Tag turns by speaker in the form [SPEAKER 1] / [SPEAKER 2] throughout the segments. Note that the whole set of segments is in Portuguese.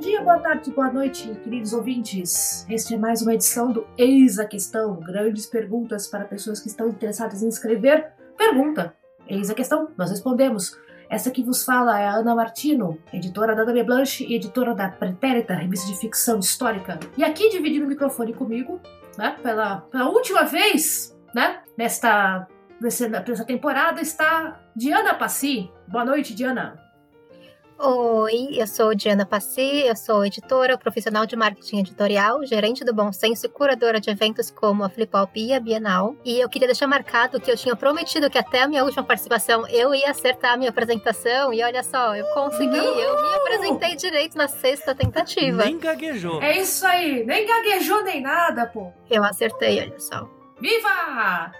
[SPEAKER 1] dia, boa tarde, boa noite, queridos ouvintes. Este é mais uma edição do Eis a Questão. Grandes perguntas para pessoas que estão interessadas em escrever. Pergunta. Eis a questão, nós respondemos. Essa que vos fala é a Ana Martino, editora da Dame Blanche e editora da Pretérita, revista de ficção histórica. E aqui dividindo o microfone comigo, né, pela, pela última vez, né, nesta, nessa temporada, está Diana Passi. Boa noite, Diana.
[SPEAKER 2] Oi, eu sou Diana Passi, eu sou editora, profissional de marketing editorial, gerente do Bom Senso e curadora de eventos como a Flipop e a Bienal. E eu queria deixar marcado que eu tinha prometido que até a minha última participação eu ia acertar a minha apresentação e olha só, eu consegui, Não! eu me apresentei direito na sexta tentativa.
[SPEAKER 3] Nem gaguejou.
[SPEAKER 1] É isso aí, nem gaguejou nem nada, pô.
[SPEAKER 2] Eu acertei, olha só.
[SPEAKER 1] Viva!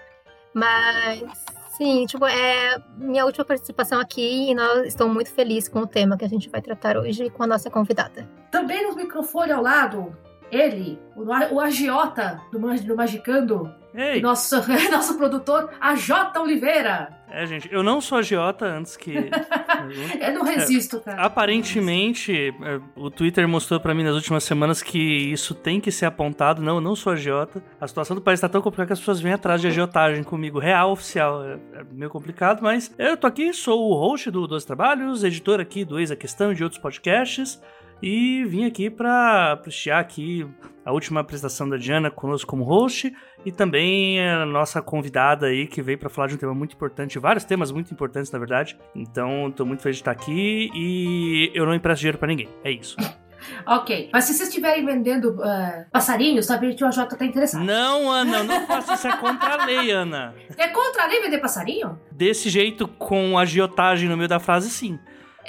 [SPEAKER 2] Mas Sim, tipo, é minha última participação aqui e nós estamos muito felizes com o tema que a gente vai tratar hoje com a nossa convidada.
[SPEAKER 1] Também no microfone ao lado, ele, o, agiota do, do Magicando, Ei. Nosso, nosso produtor, a J. Oliveira.
[SPEAKER 3] É, gente, eu não sou agiota antes que.
[SPEAKER 1] eu não resisto, cara.
[SPEAKER 3] É, aparentemente, é, o Twitter mostrou para mim nas últimas semanas que isso tem que ser apontado. Não, eu não sou agiota. A situação do país tá tão complicada que as pessoas vêm atrás de agiotagem comigo. Real, oficial. É, é meio complicado, mas eu tô aqui, sou o host do Dois Trabalhos, editor aqui do Ex a Questão e de outros podcasts. E vim aqui para prestigiar aqui a última apresentação da Diana conosco como host e também a nossa convidada aí que veio para falar de um tema muito importante, vários temas muito importantes na verdade. Então, estou muito feliz de estar aqui e eu não empresto dinheiro para ninguém. É isso.
[SPEAKER 1] Ok, mas se vocês estiverem vendendo uh, passarinhos, talvez o AJ tá interessado.
[SPEAKER 3] Não, Ana, não faça isso. É contra a lei, Ana.
[SPEAKER 1] É contra a lei vender passarinho?
[SPEAKER 3] Desse jeito, com agiotagem no meio da frase, sim.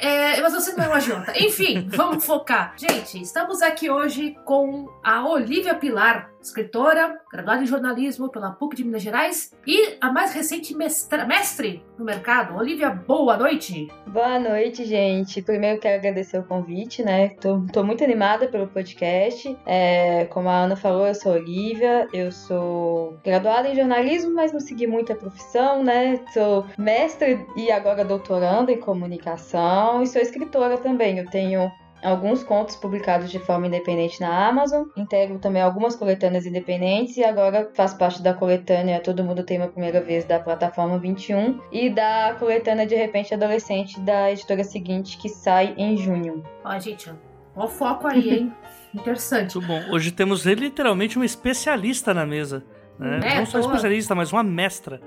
[SPEAKER 1] É, mas você não é uma janta. Enfim, vamos focar. Gente, estamos aqui hoje com a Olivia Pilar, escritora, graduada em jornalismo pela PUC de Minas Gerais e a mais recente mestra, mestre no mercado. Olivia, boa noite.
[SPEAKER 4] Boa noite, gente. Primeiro quero agradecer o convite, né? Tô, tô muito animada pelo podcast. É, como a Ana falou, eu sou Olivia, eu sou graduada em jornalismo, mas não segui muito a profissão, né? Sou mestre e agora doutoranda em comunicação e sou escritora também. Eu tenho alguns contos publicados de forma independente na Amazon, integro também algumas coletâneas independentes e agora faço parte da coletânea Todo Mundo Tem Uma Primeira Vez da plataforma 21 e da coletânea De Repente Adolescente da editora seguinte que sai em junho.
[SPEAKER 1] Ó, gente, ó o foco aí, hein? Interessante.
[SPEAKER 3] Muito bom. Hoje temos literalmente uma especialista na mesa. Né? É, Não só especialista, mas uma mestra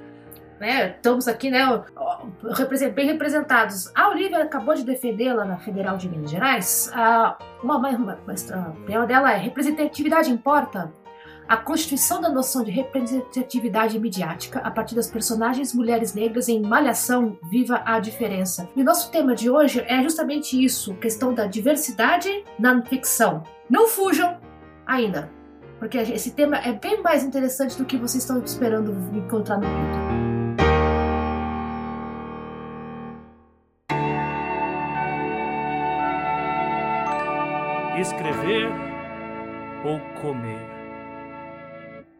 [SPEAKER 1] né? Estamos aqui, né, bem representados. A Olivia acabou de defender lá na Federal de Minas Gerais. A, uma, uma, o tema dela é representatividade importa. A constituição da noção de representatividade midiática a partir das personagens mulheres negras em Malhação Viva a Diferença. E o nosso tema de hoje é justamente isso, questão da diversidade na ficção. Não fujam ainda, porque esse tema é bem mais interessante do que vocês estão esperando encontrar no livro.
[SPEAKER 3] Escrever ou comer?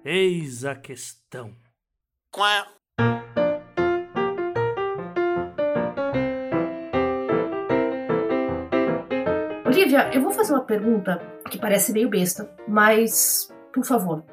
[SPEAKER 3] Eis a questão. Quá.
[SPEAKER 1] Olivia, eu vou fazer uma pergunta que parece meio besta, mas, por favor,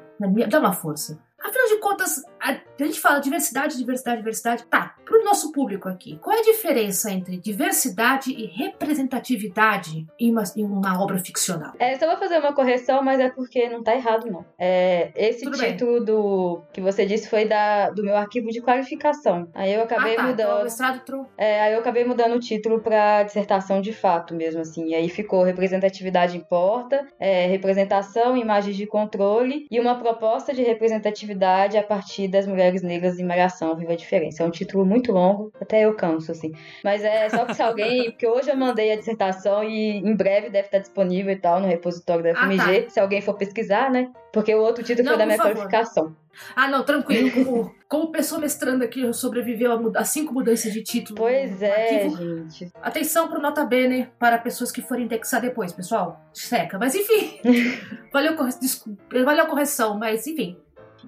[SPEAKER 1] dá uma força. Afinal de contas, a gente fala diversidade, diversidade, diversidade. Tá, pro nosso público aqui, qual é a diferença entre diversidade e representatividade em uma, em uma obra ficcional?
[SPEAKER 4] É, só vou fazer uma correção, mas é porque não tá errado, não. É, esse Tudo título bem. do que você disse foi da, do meu arquivo de qualificação. Aí eu acabei ah, tá, mudando. Então. É, aí eu acabei mudando o título pra dissertação de fato mesmo, assim. E aí ficou representatividade importa, é, representação, imagens de controle e uma proposta de representatividade a partir das mulheres negras em Malhação, Viva a Diferença. É um título muito longo, até eu canso, assim. Mas é só que se alguém. Porque hoje eu mandei a dissertação e em breve deve estar disponível e tal no repositório da FMG, ah, tá. se alguém for pesquisar, né? Porque o outro título não, foi da minha favor. qualificação.
[SPEAKER 1] Ah, não, tranquilo. Como, pessoa mestranda que sobreviveu a, a, cinco mudanças de título.
[SPEAKER 4] Pois é, arquivo. gente.
[SPEAKER 1] Atenção pro Nota Bene para pessoas que forem indexar depois, pessoal. Seca. Mas enfim. valeu, desculpa, valeu a correção, mas enfim.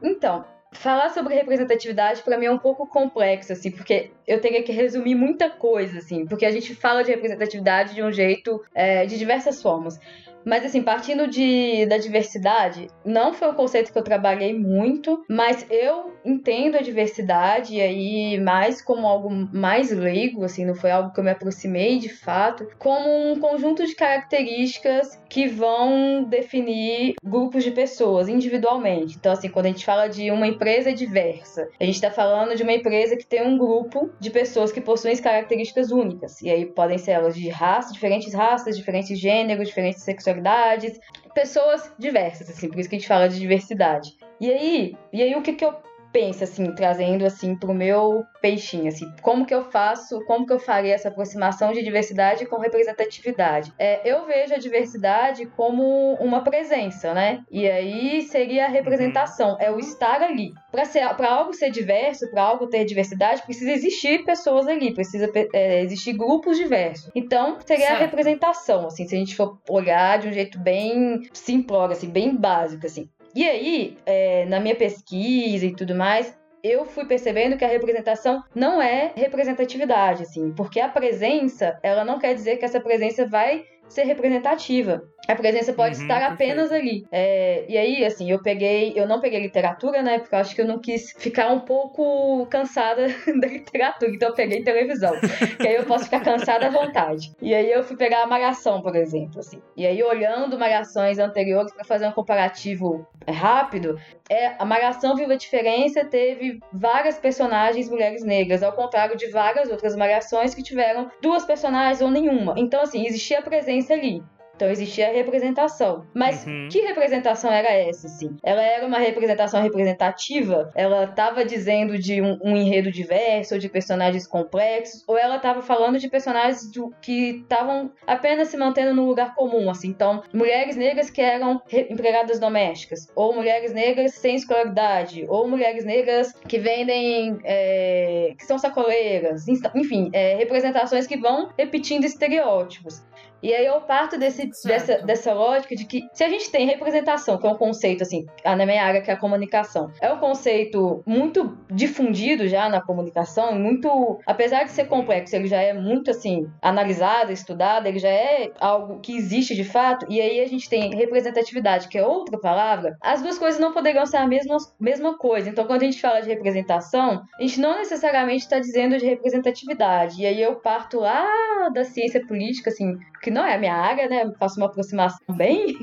[SPEAKER 4] Então, falar sobre representatividade para mim é um pouco complexo, assim, porque eu teria que resumir muita coisa, assim, porque a gente fala de representatividade de um jeito, é, de diversas formas. Mas assim, partindo de, da diversidade, não foi um conceito que eu trabalhei muito, mas eu entendo a diversidade aí mais como algo mais leigo, assim, não foi algo que eu me aproximei de fato, como um conjunto de características que vão definir grupos de pessoas individualmente. Então, assim, quando a gente fala de uma empresa diversa, a gente está falando de uma empresa que tem um grupo de pessoas que possuem características únicas. E aí podem ser elas de raça, diferentes raças, diferentes gêneros, diferentes sexualidades sexualidades, pessoas diversas, assim, por isso que a gente fala de diversidade. E aí, e aí o que, que eu pensa, assim, trazendo, assim, pro meu peixinho, assim, como que eu faço, como que eu faria essa aproximação de diversidade com representatividade? É, eu vejo a diversidade como uma presença, né? E aí seria a representação, uhum. é o estar ali. Para algo ser diverso, para algo ter diversidade, precisa existir pessoas ali, precisa é, existir grupos diversos. Então, seria certo. a representação, assim, se a gente for olhar de um jeito bem simplório, assim, bem básico, assim. E aí, é, na minha pesquisa e tudo mais, eu fui percebendo que a representação não é representatividade, assim, porque a presença, ela não quer dizer que essa presença vai ser representativa. A presença pode uhum, estar apenas perfeito. ali. É, e aí, assim, eu peguei. Eu não peguei literatura, né? Porque eu acho que eu não quis ficar um pouco cansada da literatura. Então eu peguei televisão. que aí eu posso ficar cansada à vontade. E aí eu fui pegar a Malhação, por exemplo. Assim. E aí, olhando Malhações anteriores para fazer um comparativo rápido, é, a Malhação Viva a Diferença teve várias personagens mulheres negras, ao contrário de várias outras Malhações que tiveram duas personagens ou nenhuma. Então, assim, existia a presença ali. Então existia a representação. Mas uhum. que representação era essa, assim? Ela era uma representação representativa? Ela estava dizendo de um, um, enredo diverso, ou de personagens complexos, ou ela estava falando de personagens do, que estavam apenas se mantendo no lugar comum, assim? Então, mulheres negras que eram empregadas domésticas, ou mulheres negras sem escolaridade, ou mulheres negras que vendem, é, que são sacoleiras, enfim, é, representações que vão repetindo estereótipos. E aí eu parto desse, dessa, dessa lógica de que se a gente tem representação, que é um conceito, assim, na minha área, que é a comunicação, é um conceito muito difundido já na comunicação, muito. Apesar de ser complexo, ele já é muito, assim, analisado, estudado, ele já é algo que existe de fato, e aí a gente tem representatividade, que é outra palavra, as duas coisas não poderiam ser a mesma, mesma coisa. Então, quando a gente fala de representação, a gente não necessariamente está dizendo de representatividade. E aí eu parto lá da ciência política, assim, que não é a minha área, né? Faço uma aproximação bem.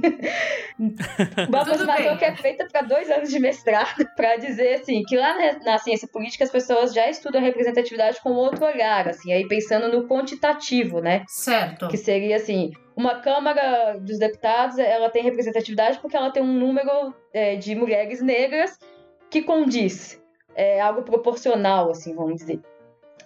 [SPEAKER 4] uma aproximação que é feita para dois anos de mestrado, para dizer assim, que lá na, na, ciência política as pessoas já estudam a representatividade com outro olhar, assim, aí pensando no quantitativo, né?
[SPEAKER 1] Certo.
[SPEAKER 4] Que seria assim, uma Câmara dos Deputados, ela tem representatividade porque ela tem um número é, de mulheres negras que condiz. É algo proporcional, assim, vamos dizer.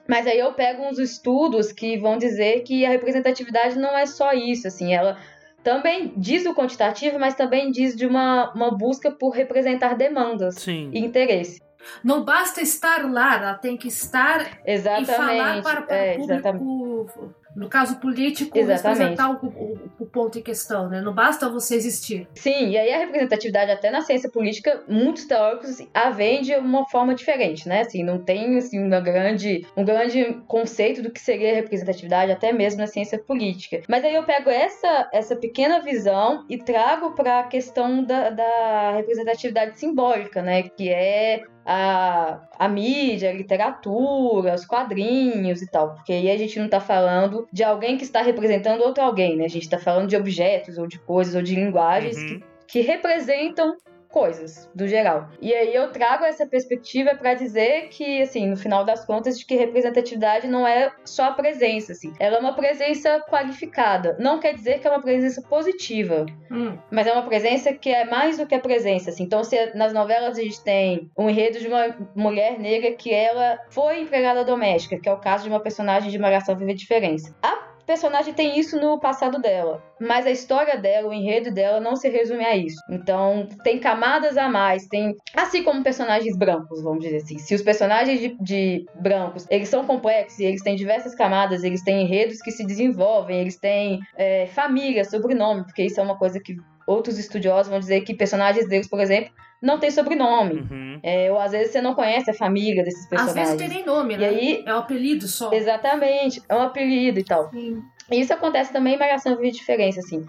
[SPEAKER 4] Mas aí eu pego uns estudos que vão dizer que a representatividade não é só isso, assim, ela também diz o quantitativo, mas também diz de uma, uma busca por representar demandas
[SPEAKER 3] Sim.
[SPEAKER 4] e interesse.
[SPEAKER 1] Não basta estar lá, ela tem que estar
[SPEAKER 4] exatamente,
[SPEAKER 1] e falar para, para é, o público no caso político, Exatamente. representar o, o, o, ponto em questão, né? Não basta você existir.
[SPEAKER 4] Sim, e aí a representatividade até na ciência política, muitos teóricos a veem de uma forma diferente, né? Assim, não tem assim, uma grande, um grande conceito do que seria representatividade, até mesmo na ciência política. Mas aí eu pego essa, essa pequena visão e trago para a questão da, da representatividade simbólica, né? Que é a, a mídia, a literatura, os quadrinhos e tal. Porque aí a gente não tá falando de alguém que está representando outro alguém, né? A gente tá falando de objetos, ou de coisas, ou de linguagens uhum. que, que representam coisas, do geral. E aí eu trago essa perspectiva para dizer que, assim, no final das contas, de que representatividade não é só a presença, assim. Ela é uma presença qualificada. Não quer dizer que é uma presença positiva, hum. mas é uma presença que é mais do que a presença, assim. Então, se nas novelas a gente tem um enredo de uma mulher negra que ela foi empregada doméstica, que é o caso de uma personagem de Malhação Viva Diferença. A personagem tem isso no passado dela, mas a história dela, o enredo dela não se resume a isso. Então, tem camadas a mais, tem assim como personagens brancos, vamos dizer assim. Se os personagens de, de brancos, eles são complexos, eles têm diversas camadas, eles têm enredos que se desenvolvem, eles têm é, família, sobrenome, porque isso é uma coisa que outros estudiosos vão dizer que personagens negros, por exemplo, não tem sobrenome. Uhum. É, ou às vezes você não conhece a família desses personagens.
[SPEAKER 1] Às vezes tem nem nome, né? E aí, é um apelido só.
[SPEAKER 4] Exatamente, é um apelido e tal. Sim. Isso acontece também em Malhação Viva Diferença, assim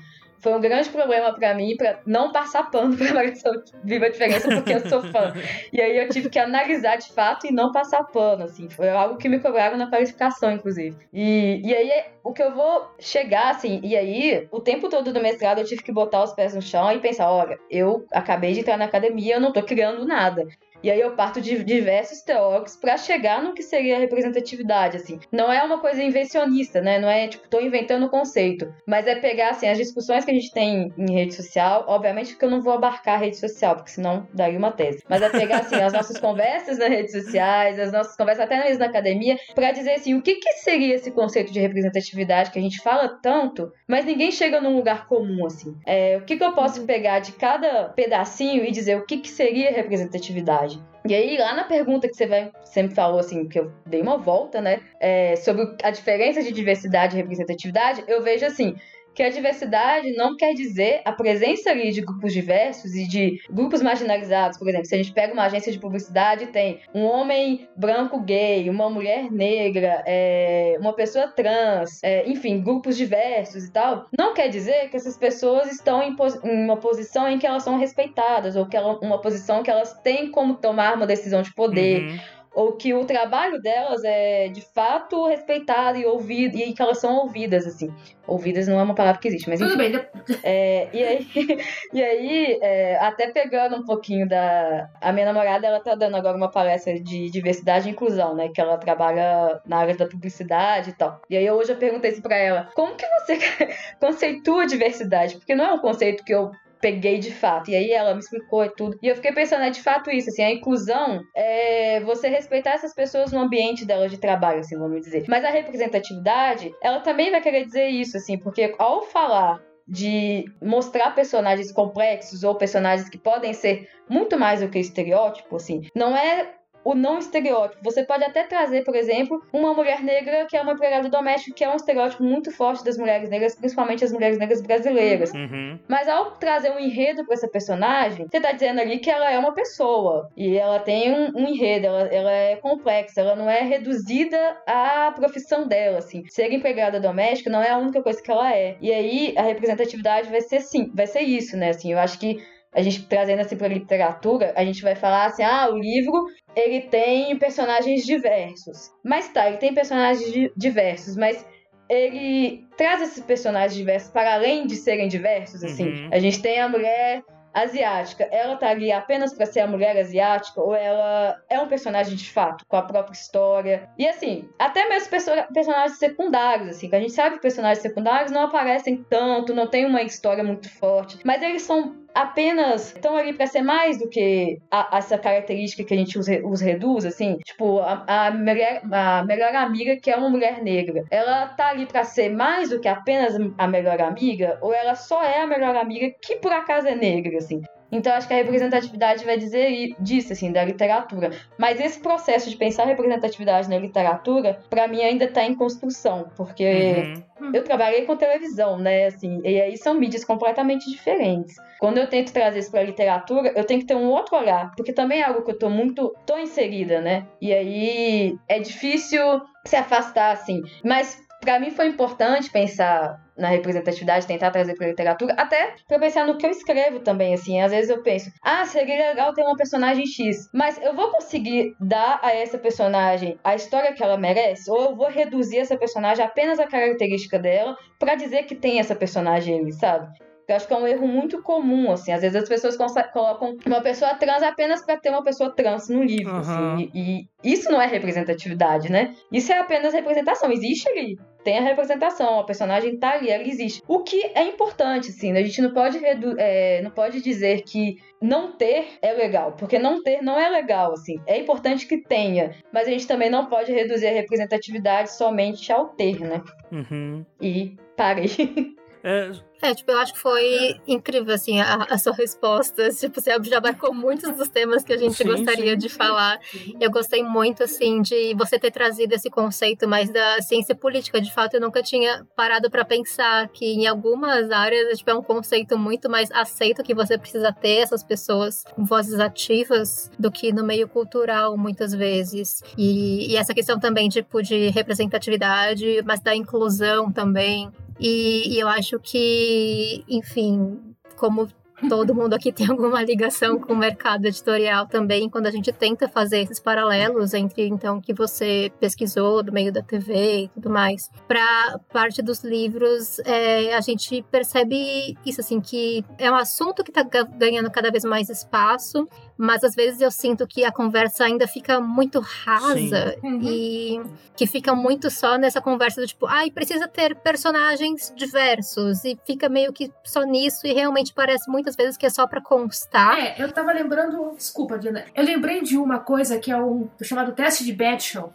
[SPEAKER 4] foi um grande problema para mim para não passar pano pra Malhação Viva a Diferença porque eu sou fã. e aí eu tive que analisar de fato e não passar pano, assim. Foi algo que me cobraram na qualificação, inclusive. E, e aí o que eu vou chegar, assim, e aí o tempo todo do mestrado eu tive que botar os pés no chão e pensar, olha, eu acabei de entrar na academia, eu não tô criando nada. E aí eu parto de diversos teóricos para chegar no que seria a representatividade, assim. Não é uma coisa invencionista, né? Não é tipo, tô inventando o conceito. Mas é pegar, assim, as discussões que a gente tem em rede social. Obviamente que eu não vou abarcar a rede social, porque senão daria uma tese. Mas é pegar, assim, as nossas conversas nas redes sociais, as nossas conversas até mesmo na academia, para dizer, assim, o que, que seria esse conceito de representatividade que a gente fala tanto, mas ninguém chega num lugar comum, assim. É, o que, que eu posso pegar de cada pedacinho e dizer o que, que seria representatividade? E aí, lá na pergunta que você vai, sempre falou, assim, que eu dei uma volta, né? É, sobre a diferença de diversidade e representatividade, eu vejo assim que a diversidade não quer dizer a presença ali de grupos diversos e de grupos marginalizados. Por exemplo, se a gente pega uma agência de publicidade, tem um homem branco gay, uma mulher negra, é, uma pessoa trans, é, enfim, grupos diversos e tal. Não quer dizer que essas pessoas estão em, em uma posição em que elas são respeitadas ou que ela, uma posição que elas têm como tomar uma decisão de poder. Uhum ou que o trabalho delas é de fato respeitado e ouvido e que elas são ouvidas assim. Ouvidas não é uma palavra que existe mas
[SPEAKER 1] enfim. tudo bem
[SPEAKER 4] é, e aí e aí é, até pegando um pouquinho da a minha namorada ela tá dando agora uma palestra de diversidade e inclusão né que ela trabalha na área da publicidade e tal. E aí hoje eu perguntei isso para ela como que você conceitua diversidade? Porque não é um conceito que eu peguei de fato. E aí ela me explicou e tudo. E eu fiquei pensando, é de fato isso, assim, a inclusão é você respeitar essas pessoas no ambiente delas de trabalho, assim, vamos dizer. Mas a representatividade, ela também vai querer dizer isso, assim, porque ao falar de mostrar personagens complexos ou personagens que podem ser muito mais do que estereótipo, assim, não é o não estereótipo. Você pode até trazer, por exemplo, uma mulher negra que é uma empregada doméstica, que é um estereótipo muito forte das mulheres negras, principalmente as mulheres negras brasileiras.
[SPEAKER 3] Uhum.
[SPEAKER 4] Mas ao trazer um enredo para essa personagem, você tá dizendo ali que ela é uma pessoa. E ela tem um, um enredo, ela, ela, é complexa, ela não é reduzida à profissão dela, assim. Ser empregada doméstica não é a única coisa que ela é. E aí a representatividade vai ser sim, vai ser isso, né? Assim, eu acho que a gente trazendo assim para literatura, a gente vai falar assim: ah, o livro ele tem personagens diversos. Mas tá, ele tem personagens diversos, mas ele traz esses personagens diversos para além de serem diversos, assim. Uhum. A gente tem a mulher asiática, ela tá ali apenas para ser a mulher asiática ou ela é um personagem de fato, com a própria história. E assim, até mesmo perso personagens secundários, assim, que a gente sabe que personagens secundários não aparecem tanto, não tem uma história muito forte, mas eles são apenas estão ali para ser mais do que a, essa característica que a gente os, os reduz, assim, tipo, a, a, mulher, a melhor amiga que é uma mulher negra, ela tá ali para ser mais do que apenas a melhor amiga, ou ela só é a melhor amiga que por acaso é negra, assim. Então, acho que a representatividade vai dizer disso, assim, da literatura. Mas esse processo de pensar representatividade na literatura, para mim, ainda está em construção, porque uhum. eu trabalhei com televisão, né, assim, e aí são mídias completamente diferentes. Quando eu tento trazer isso para literatura, eu tenho que ter um outro olhar, porque também é algo que eu tô muito, tô inserida, né? E aí é difícil se afastar, assim. Mas para mim foi importante pensar na representatividade, tentar trazer para literatura, até para pensar no que eu escrevo também, assim, às vezes eu penso, ah, seria legal ter uma personagem X, mas eu vou conseguir dar a essa personagem a história que ela merece, ou eu vou reduzir essa personagem apenas a característica dela para dizer que tem essa personagem ali, sabe? Eu acho que é um erro muito comum, assim. Às vezes as pessoas colocam uma pessoa trans apenas para ter uma pessoa trans no livro, uhum. assim. E, e, isso não é representatividade, né? Isso é apenas representação. Existe ali. Tem a representação, a personagem tá ali, ela existe. O que é importante, assim, a gente não pode, é, não pode dizer que não ter é legal, porque não ter não é legal, assim. É importante que tenha, mas a gente também não pode reduzir a representatividade somente ao ter, né?
[SPEAKER 3] Uhum.
[SPEAKER 4] E parei.
[SPEAKER 3] É,
[SPEAKER 2] é, tipo, eu acho que foi incrível, assim, a, a sua resposta. Tipo, você já abarcou muitos dos temas que a gente sim, gostaria sim. de falar. Eu gostei muito, assim, de você ter trazido esse conceito mais da ciência política. De fato, eu nunca tinha parado para pensar que em algumas áreas, tipo, é um conceito muito mais aceito que você precisa ter essas pessoas com vozes ativas do que no meio cultural, muitas vezes. E, e essa questão também, tipo, de representatividade, mas da inclusão também. E, e eu acho que, enfim, como todo mundo aqui tem alguma ligação com o mercado editorial também, quando a gente tenta fazer esses paralelos entre então que você pesquisou do meio da TV e tudo mais, para parte dos livros, é, a gente percebe isso assim que é um assunto que está ganhando cada vez mais espaço mas às vezes eu sinto que a conversa ainda fica muito rasa uhum. e que fica muito só nessa conversa do tipo, ai, ah, precisa ter personagens diversos e fica meio que só nisso e realmente parece muitas vezes que é só para constar.
[SPEAKER 1] É, eu tava lembrando, desculpa, Dina, eu lembrei de uma coisa que é um chamado teste de Batchel.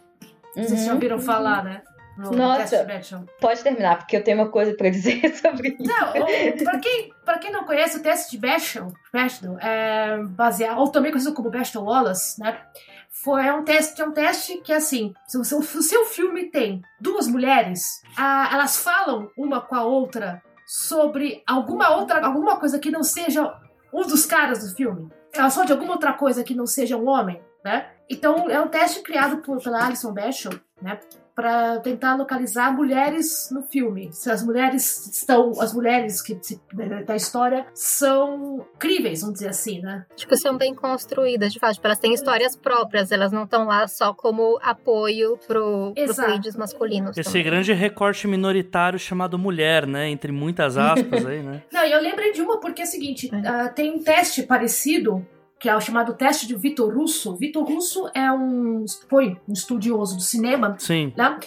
[SPEAKER 1] Uhum. Vocês já ouviram falar, né?
[SPEAKER 4] No Nossa, pode terminar, porque eu tenho uma coisa para dizer sobre isso.
[SPEAKER 1] Não, para quem, pra quem não conhece, o teste de Bechdel, Bechdel é baseado, ou também conhecido como Bechdel Wallace, né? Foi é um teste, é um teste que assim, se o seu, o seu filme tem duas mulheres, a, elas falam uma com a outra sobre alguma outra, alguma coisa que não seja um dos caras do filme. Elas falam de alguma outra coisa que não seja um homem, né? Então é um teste criado por, pela Alison Bechdel, né? Para tentar localizar mulheres no filme. Se as mulheres estão, as mulheres que da história são críveis, vamos dizer assim, né?
[SPEAKER 2] Tipo, são bem construídas, de fato. Tipo, elas têm histórias próprias, elas não estão lá só como apoio pro, pro leads masculinos.
[SPEAKER 3] Esse também. grande recorte minoritário chamado mulher, né? Entre muitas aspas aí, né?
[SPEAKER 1] não, eu lembrei de uma porque é o seguinte, é. Uh, tem um teste parecido que é o chamado teste de Vitor Russo. Vitor Russo é um foi um estudioso do cinema,
[SPEAKER 3] Sim.
[SPEAKER 1] Né?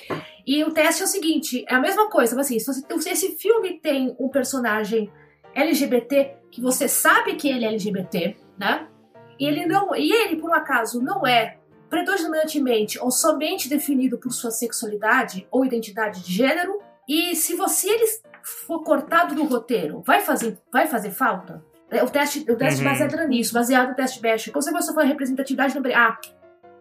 [SPEAKER 1] E o teste é o seguinte, é a mesma coisa, mas assim, se esse filme tem um personagem LGBT que você sabe que ele é LGBT, né? E ele não, e ele por um acaso não é predominantemente ou somente definido por sua sexualidade ou identidade de gênero, e se você ele for cortado do roteiro, vai fazer vai fazer falta? É, o teste, o teste uhum. baseado nisso, baseado no teste Bechdel. Quando você for representatividade, lembrei, ah,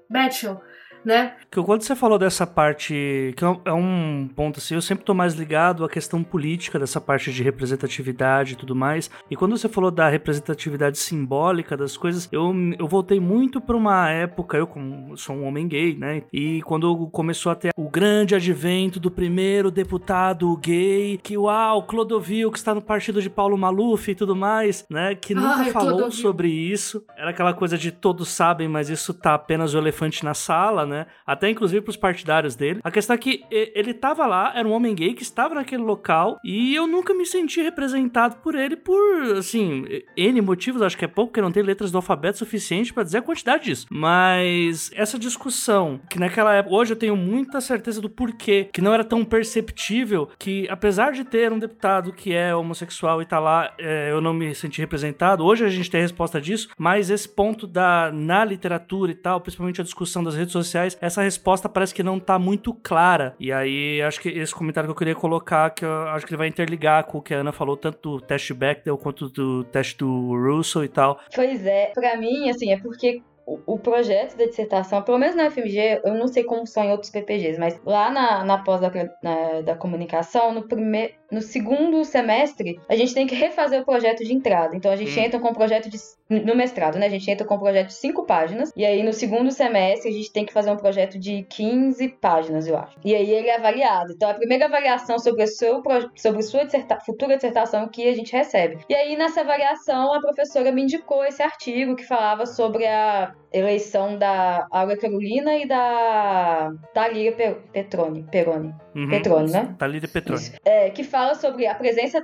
[SPEAKER 1] Bechdel né?
[SPEAKER 3] Que quando você falou dessa parte, que é um ponto assim, eu sempre tô mais ligado à questão política dessa parte de representatividade e tudo mais. E quando você falou da representatividade simbólica das coisas, eu, eu voltei muito para uma época, eu como sou um homem gay, né? E quando começou a ter o grande advento do primeiro deputado gay, que uau, Clodovil, que está no partido de Paulo Maluf e tudo mais, né? Que nunca Ai, falou sobre isso. Era aquela coisa de todos sabem, mas isso tá apenas o elefante na sala, né? Né? Até inclusive pros partidários dele. A questão é que ele tava lá, era um homem gay que estava naquele local e eu nunca me senti representado por ele por, assim, N motivos, acho que é pouco, porque não tem letras do alfabeto suficiente para dizer a quantidade disso. Mas essa discussão, que naquela época, hoje eu tenho muita certeza do porquê, que não era tão perceptível, que apesar de ter um deputado que é homossexual e tá lá, é, eu não me senti representado. Hoje a gente tem a resposta disso, mas esse ponto da na literatura e tal, principalmente a discussão das redes sociais, sociais, essa resposta parece que não tá muito clara. E aí, acho que esse comentário que eu queria colocar, que eu acho que ele vai interligar com o que a Ana falou, tanto do teste Bechdel quanto do teste do Russell e tal.
[SPEAKER 4] Pois é, pra mim, assim, é porque o, projeto da dissertação, pelo menos na FMG, eu não sei como são em outros PPGs, mas lá na, na pós da, na, da comunicação, no primeiro no segundo semestre, a gente tem que refazer o projeto de entrada. Então a gente hum. entra com um projeto de. No mestrado, né? A gente entra com um projeto de 5 páginas. E aí no segundo semestre a gente tem que fazer um projeto de 15 páginas, eu acho. E aí ele é avaliado. Então a primeira avaliação sobre a seu, sobre sua disserta, futura dissertação que a gente recebe. E aí nessa avaliação a professora me indicou esse artigo que falava sobre a eleição da Aura Carolina e da Thalia Petroni. Peroni. Uhum. Petroni, né?
[SPEAKER 3] Thalia Petroni.
[SPEAKER 4] É, que fala sobre a presença,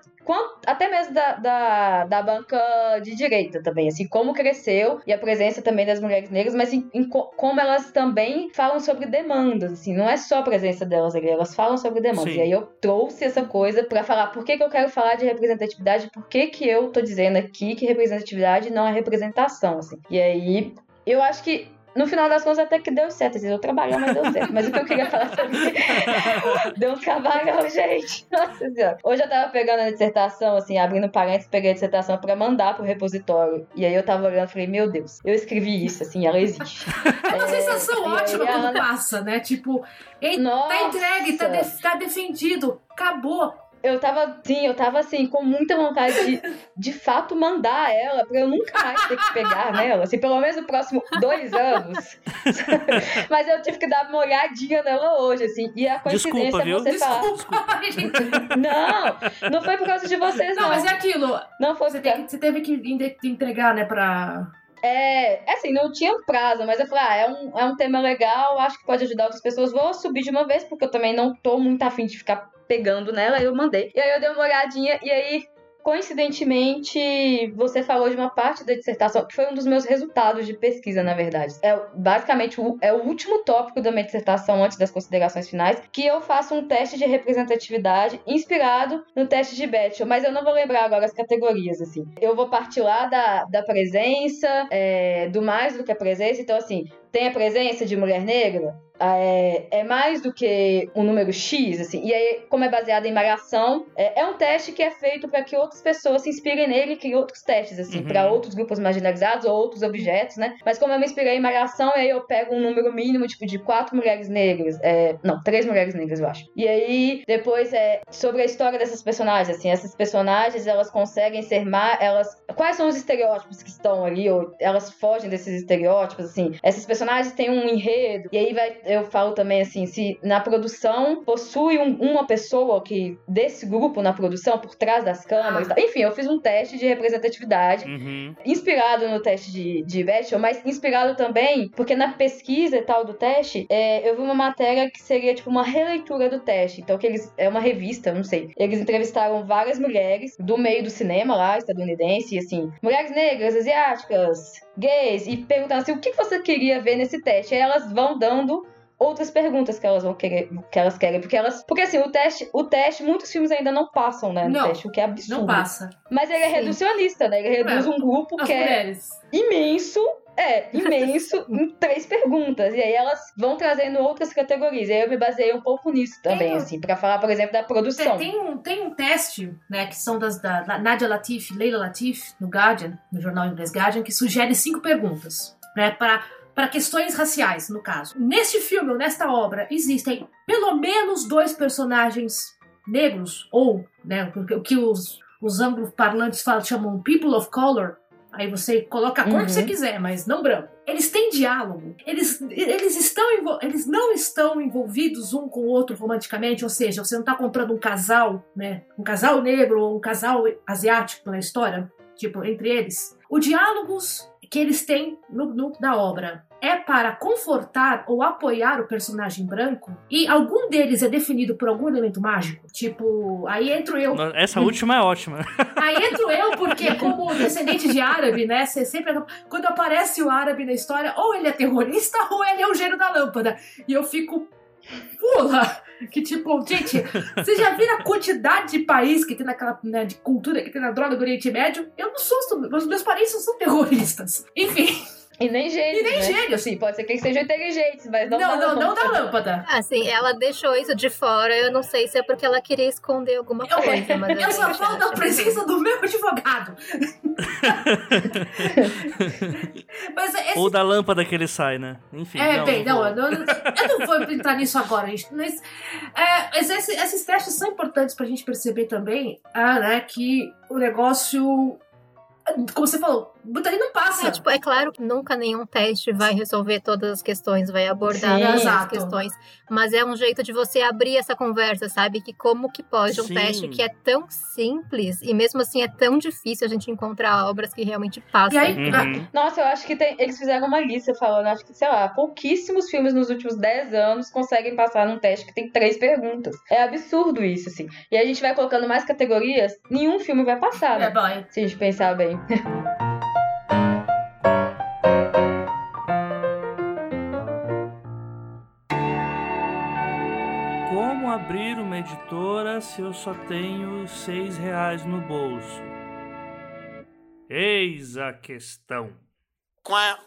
[SPEAKER 4] até mesmo da, da, da, banca de direita também, assim, como cresceu e a presença também das mulheres negras, mas em, em, como elas também falam sobre demandas, assim, não é só a presença delas ali, elas falam sobre demandas. Sim. E aí eu trouxe essa coisa para falar por que, que eu quero falar de representatividade, por que, que eu tô dizendo aqui que representatividade não é representação, assim. E aí eu acho que no final das contas até que deu certo. Assim, eu trabalhei, mas deu certo. Mas o que eu queria falar sobre deu um trabalho, gente. Nossa senhora. Hoje eu tava pegando a dissertação, assim, abrindo parênteses, peguei a dissertação pra mandar pro repositório. E aí eu tava olhando e falei, meu Deus, eu escrevi isso, assim, ela existe.
[SPEAKER 1] É uma sensação ótima quando Ana... passa, né? Tipo, Nossa. tá entregue, tá, de, tá defendido, acabou
[SPEAKER 4] eu tava, sim, eu tava assim, com muita vontade de, de fato, mandar ela, pra eu nunca mais ter que pegar nela, assim, pelo menos no próximo dois anos. Mas eu tive que dar uma olhadinha nela hoje, assim, e a coincidência
[SPEAKER 3] Desculpa, viu?
[SPEAKER 4] você
[SPEAKER 3] Desculpa.
[SPEAKER 4] falar. não, não foi por causa de vocês, não.
[SPEAKER 1] Não, mas é aquilo.
[SPEAKER 4] Não foi
[SPEAKER 1] você, porque... você teve que entregar, né, pra.
[SPEAKER 4] É, assim, não tinha prazo, mas eu falei, ah, é um, é um tema legal, acho que pode ajudar outras pessoas, vou subir de uma vez, porque eu também não tô muito afim de ficar pegando nela, eu mandei. E aí eu dei uma olhadinha, e aí Coincidentemente, você falou de uma parte da dissertação que foi um dos meus resultados de pesquisa, na verdade. É basicamente o, é o último tópico da minha dissertação antes das considerações finais, que eu faço um teste de representatividade inspirado no teste de Betchel, mas eu não vou lembrar agora as categorias, assim. Eu vou partir lá da, da presença, é, do mais do que a presença, então assim, tem a presença de mulher negra? é, é, mais do que um número X, assim. E aí, como é baseado em malhação, é, é um teste que é feito para que outras pessoas se inspirem nele e criem outros testes, assim, uhum. para outros grupos marginalizados ou outros objetos, né? Mas como eu me inspirei em malhação, aí eu pego um número mínimo, tipo, de quatro mulheres negras. É, não, três mulheres negras, eu acho. E aí, depois, é sobre a história dessas personagens, assim. Essas personagens, elas conseguem ser mais. Elas. Quais são os estereótipos que estão ali? Ou elas fogem desses estereótipos, assim. Essas personagens têm um enredo. E aí vai eu falo também assim, se na produção possui um, uma pessoa que desse grupo na produção, por trás das câmeras, ah. enfim, eu fiz um teste de representatividade, uhum. inspirado no teste de, de Bachelor, mas inspirado também, porque na pesquisa e tal do teste, é, eu vi uma matéria que seria tipo uma releitura do teste. Então, que eles. É uma revista, não sei. Eles entrevistaram várias mulheres do meio do cinema lá, estadunidense, e assim, mulheres negras, asiáticas, gays, e perguntando assim, o que você queria ver nesse teste? Aí elas vão dando outras perguntas que elas vão querer, que elas querem, porque elas, porque assim, o teste, o teste, muitos filmes ainda não passam, né, no não, teste, o que é absurdo.
[SPEAKER 1] Não passa.
[SPEAKER 4] Mas ele é Sim. reducionista, né? Ele reduz é. um grupo As que é mulheres. é imenso é, imenso em três perguntas. E aí elas vão trazendo outras categorias. E aí eu me baseei um pouco nisso também, tem, assim, para falar, por exemplo, da produção.
[SPEAKER 1] Tem, um, tem um teste, né, que são das da Nadia Latif, Leila Latif, no Guardian, no jornal inglês Guardian, que sugere cinco perguntas, né, para para questões raciais, no caso. Neste filme ou nesta obra existem pelo menos dois personagens negros, ou né, o que os, os anglo-parlantes falam, chamam people of color. Aí você coloca a cor uhum. que você uhum. quiser, mas não branco. Eles têm diálogo. Eles, eles, estão, eles não estão envolvidos um com o outro romanticamente, ou seja, você não está comprando um casal, né? Um casal negro ou um casal asiático na história, tipo, entre eles. Os diálogos que eles têm no, no, da obra é para confortar ou apoiar o personagem branco e algum deles é definido por algum elemento mágico. Tipo, aí entro eu.
[SPEAKER 3] Essa última é ótima.
[SPEAKER 1] Aí entro eu, porque como descendente de árabe, né? Você sempre. Quando aparece o árabe na história, ou ele é terrorista ou ele é o gênio da lâmpada. E eu fico. Pula! Que tipo, gente, vocês já viram a quantidade de país que tem naquela, né, de cultura que tem na droga do Oriente Médio? Eu não sou, os meus parentes não são terroristas. Enfim.
[SPEAKER 4] E nem gênio.
[SPEAKER 1] E nem
[SPEAKER 4] né?
[SPEAKER 1] gênio.
[SPEAKER 4] Assim, pode ser que eles sejam inteligentes, mas não,
[SPEAKER 1] não não, não da lâmpada.
[SPEAKER 2] Assim, ela deixou isso de fora. Eu não sei se é porque ela queria esconder alguma coisa. Mas
[SPEAKER 1] eu, eu só falo da presença do meu advogado.
[SPEAKER 3] mas esse... Ou da lâmpada que ele sai, né? Enfim.
[SPEAKER 1] É, não, bem, não, não, eu não vou entrar nisso agora, gente. Mas, é, esses, esses testes são importantes pra gente perceber também ah, né, que o negócio como você falou, ali não passa.
[SPEAKER 2] É, tipo, é claro que nunca nenhum teste vai resolver todas as questões, vai abordar Sim, todas as questões. Mas é um jeito de você abrir essa conversa, sabe? Que como que pode um Sim. teste que é tão simples e mesmo assim é tão difícil a gente encontrar obras que realmente passam.
[SPEAKER 4] Aí, uhum. Nossa, eu acho que tem, eles fizeram uma lista falando, acho que, sei lá, pouquíssimos filmes nos últimos 10 anos conseguem passar num teste que tem três perguntas. É absurdo isso, assim. E a gente vai colocando mais categorias, nenhum filme vai passar, né? É, Se a gente pensar bem.
[SPEAKER 3] abrir uma editora se eu só tenho seis reais no bolso? Eis a questão. Qual? É?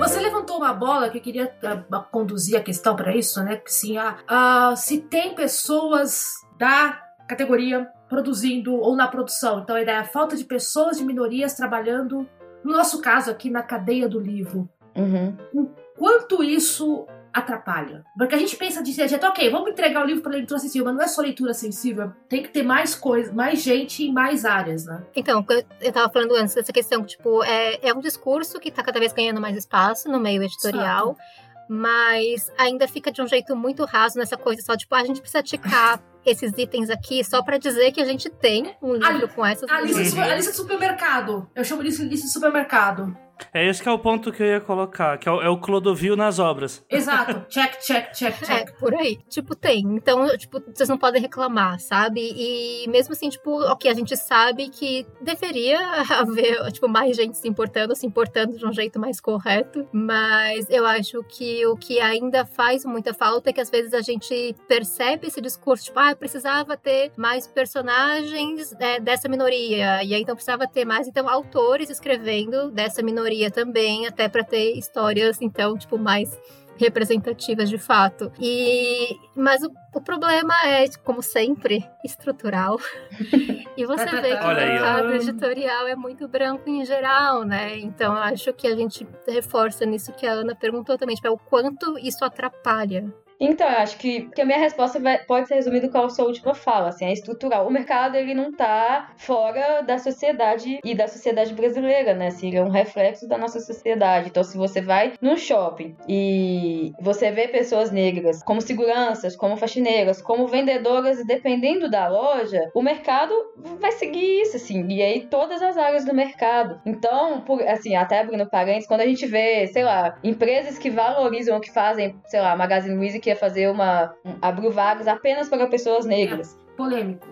[SPEAKER 1] Você levantou uma bola que eu queria uh, conduzir a questão para isso, né? Que sim, ah, uh, se tem pessoas da categoria produzindo ou na produção. Então, a ideia é a falta de pessoas de minorias trabalhando no nosso caso aqui, na cadeia do livro.
[SPEAKER 4] Uhum.
[SPEAKER 1] O quanto isso atrapalha. Porque a gente pensa de jeito, ok, vamos entregar o livro para leitura sensível, mas não é só leitura sensível, tem que ter mais coisa, mais gente em mais áreas, né?
[SPEAKER 2] Então, eu tava falando antes dessa questão, tipo, é, é um discurso que tá cada vez ganhando mais espaço no meio editorial. Exato mas ainda fica de um jeito muito raso nessa coisa só, tipo, ah, a gente precisa ticar esses itens aqui só para dizer que a gente tem um livro a, com essas
[SPEAKER 1] a lista, a lista de supermercado. Eu chamo de lista de supermercado.
[SPEAKER 3] É esse que é o ponto que eu ia colocar, que é o, é o Clodovil nas obras.
[SPEAKER 1] Exato. Check, check, check, check. É,
[SPEAKER 2] por aí. Tipo, tem. Então, tipo, vocês não podem reclamar, sabe? E mesmo assim, tipo, ok, a gente sabe que deveria haver, tipo, mais gente se importando, se importando de um jeito mais correto. Mas eu acho que o que ainda faz muita falta é que às vezes a gente percebe esse discurso, tipo, ah, precisava ter mais personagens é, dessa minoria. E aí então precisava ter mais, então, autores escrevendo dessa minoria minoria também, até para ter histórias, então, tipo, mais representativas de fato. E mas o, o, problema é, como sempre, estrutural. e você vê que o mercado editorial é muito branco em geral, né? Então eu acho que a gente reforça nisso que a Ana perguntou também, tipo, é o quanto isso atrapalha
[SPEAKER 4] então, eu acho que, que a minha resposta vai, pode ser resumida com a sua última fala, assim, é estrutural. O mercado, ele não tá fora da sociedade e da sociedade brasileira, né? Assim, ele é um reflexo da nossa sociedade. Então, se você vai num shopping e você vê pessoas negras como seguranças, como faxineiras, como vendedoras, dependendo da loja, o mercado vai seguir isso, assim, e aí todas as áreas do mercado. Então, por, assim, até abrindo parênteses, quando a gente vê, sei lá, empresas que valorizam o que fazem, sei lá, Magazine Luiza que ia fazer uma. Um, abriu vagas apenas para pessoas negras.
[SPEAKER 1] É, polêmico.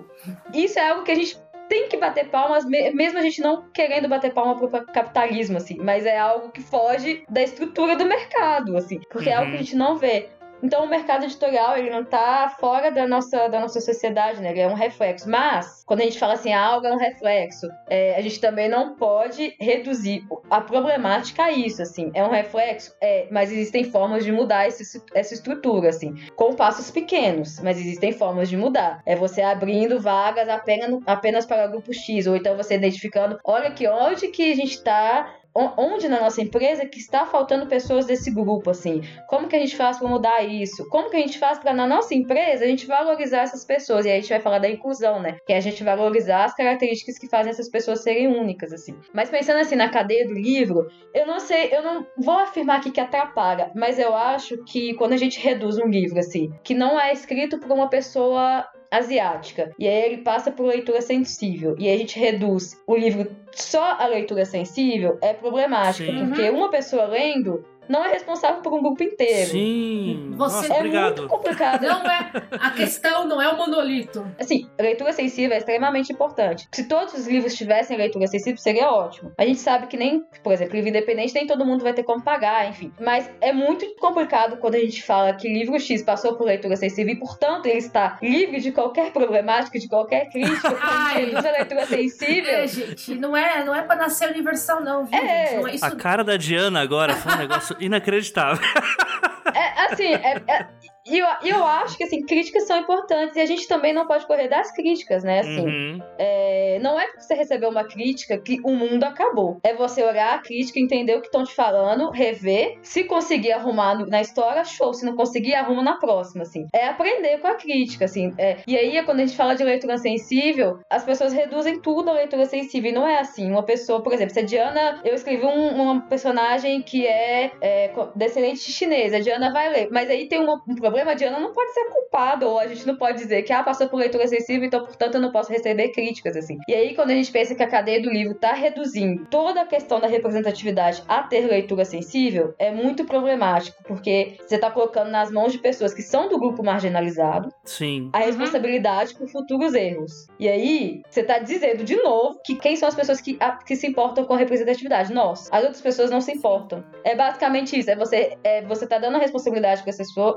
[SPEAKER 4] Isso é algo que a gente tem que bater palmas, mesmo a gente não querendo bater palma pro capitalismo, assim, mas é algo que foge da estrutura do mercado, assim, porque uhum. é algo que a uhum. gente não vê. Então o mercado editorial, ele não tá fora da nossa, da nossa sociedade, né? Ele é um reflexo. Mas, quando a gente fala assim, ah, algo é um reflexo, é, a gente também não pode reduzir a problemática a isso, assim. É um reflexo, é, mas existem formas de mudar esse, essa estrutura, assim. Com passos pequenos, mas existem formas de mudar. É você abrindo vagas apenas, apenas para grupo X, ou então você identificando, olha aqui, onde que a gente tá onde na nossa empresa que está faltando pessoas desse grupo, assim? Como que a gente faz para mudar isso? Como que a gente faz para na nossa empresa a gente valorizar essas pessoas? E aí a gente vai falar da inclusão, né? Que é a gente valorizar as características que fazem essas pessoas serem únicas, assim. Mas pensando assim na cadeia do livro, eu não sei, eu não vou afirmar aqui que atrapalha, mas eu acho que quando a gente reduz um livro assim, que não é escrito por uma pessoa asiática. E aí ele passa por leitura sensível. E aí a gente reduz o livro só a leitura sensível, é problemático. Sim. Porque uhum. uma pessoa lendo não é responsável por um grupo inteiro.
[SPEAKER 3] Sim.
[SPEAKER 1] Você
[SPEAKER 3] Nossa,
[SPEAKER 1] é
[SPEAKER 3] obrigado.
[SPEAKER 1] muito complicado. Não é a questão não é o monolito.
[SPEAKER 4] Assim, leitura sensível é extremamente importante. Se todos os livros tivessem leitura sensível, seria ótimo. A gente sabe que nem, por exemplo, livro independente nem todo mundo vai ter como pagar, enfim. Mas é muito complicado quando a gente fala que livro X passou por leitura sensível e, portanto, ele está livre de qualquer problemática, de qualquer crítica, Ai, reduz a leitura sensível. É,
[SPEAKER 1] gente, não é, não é para nascer universal não, viu,
[SPEAKER 4] é.
[SPEAKER 1] gente? Não
[SPEAKER 3] é isso... A cara da Diana agora foi um negócio inacreditável.
[SPEAKER 4] É, assim, é, é, e eu, eu acho que, assim, críticas são importantes e a gente também não pode correr das críticas, né? Assim, uhum. é, não é porque você recebeu uma crítica que o mundo acabou. É você olhar a crítica, entender o que estão te falando, rever. Se conseguir arrumar na história, show. Se não conseguir, arruma na próxima, assim. É aprender com a crítica, assim. É, e aí, quando a gente fala de leitura sensível, as pessoas reduzem tudo a leitura sensível. E não é assim. Uma pessoa, por exemplo, se a Diana... Eu escrevi um, uma personagem que é, é descendente de chinês. A Diana vai ler. Mas aí tem um problema problema, a Diana não pode ser culpada, ou a gente não pode dizer que, ah, passou por leitura excessiva, então, portanto, eu não posso receber críticas, assim. E aí, quando a gente pensa que a cadeia do livro tá reduzindo toda a questão da representatividade a ter leitura sensível, é muito problemático, porque você tá colocando nas mãos de pessoas que são do grupo marginalizado
[SPEAKER 3] Sim.
[SPEAKER 4] a responsabilidade uhum. por futuros erros. E aí, você tá dizendo de novo que quem são as pessoas que, a, que se importam com a representatividade? Nós. As outras pessoas não se importam. É basicamente isso. É você, é, você tá dando a responsabilidade para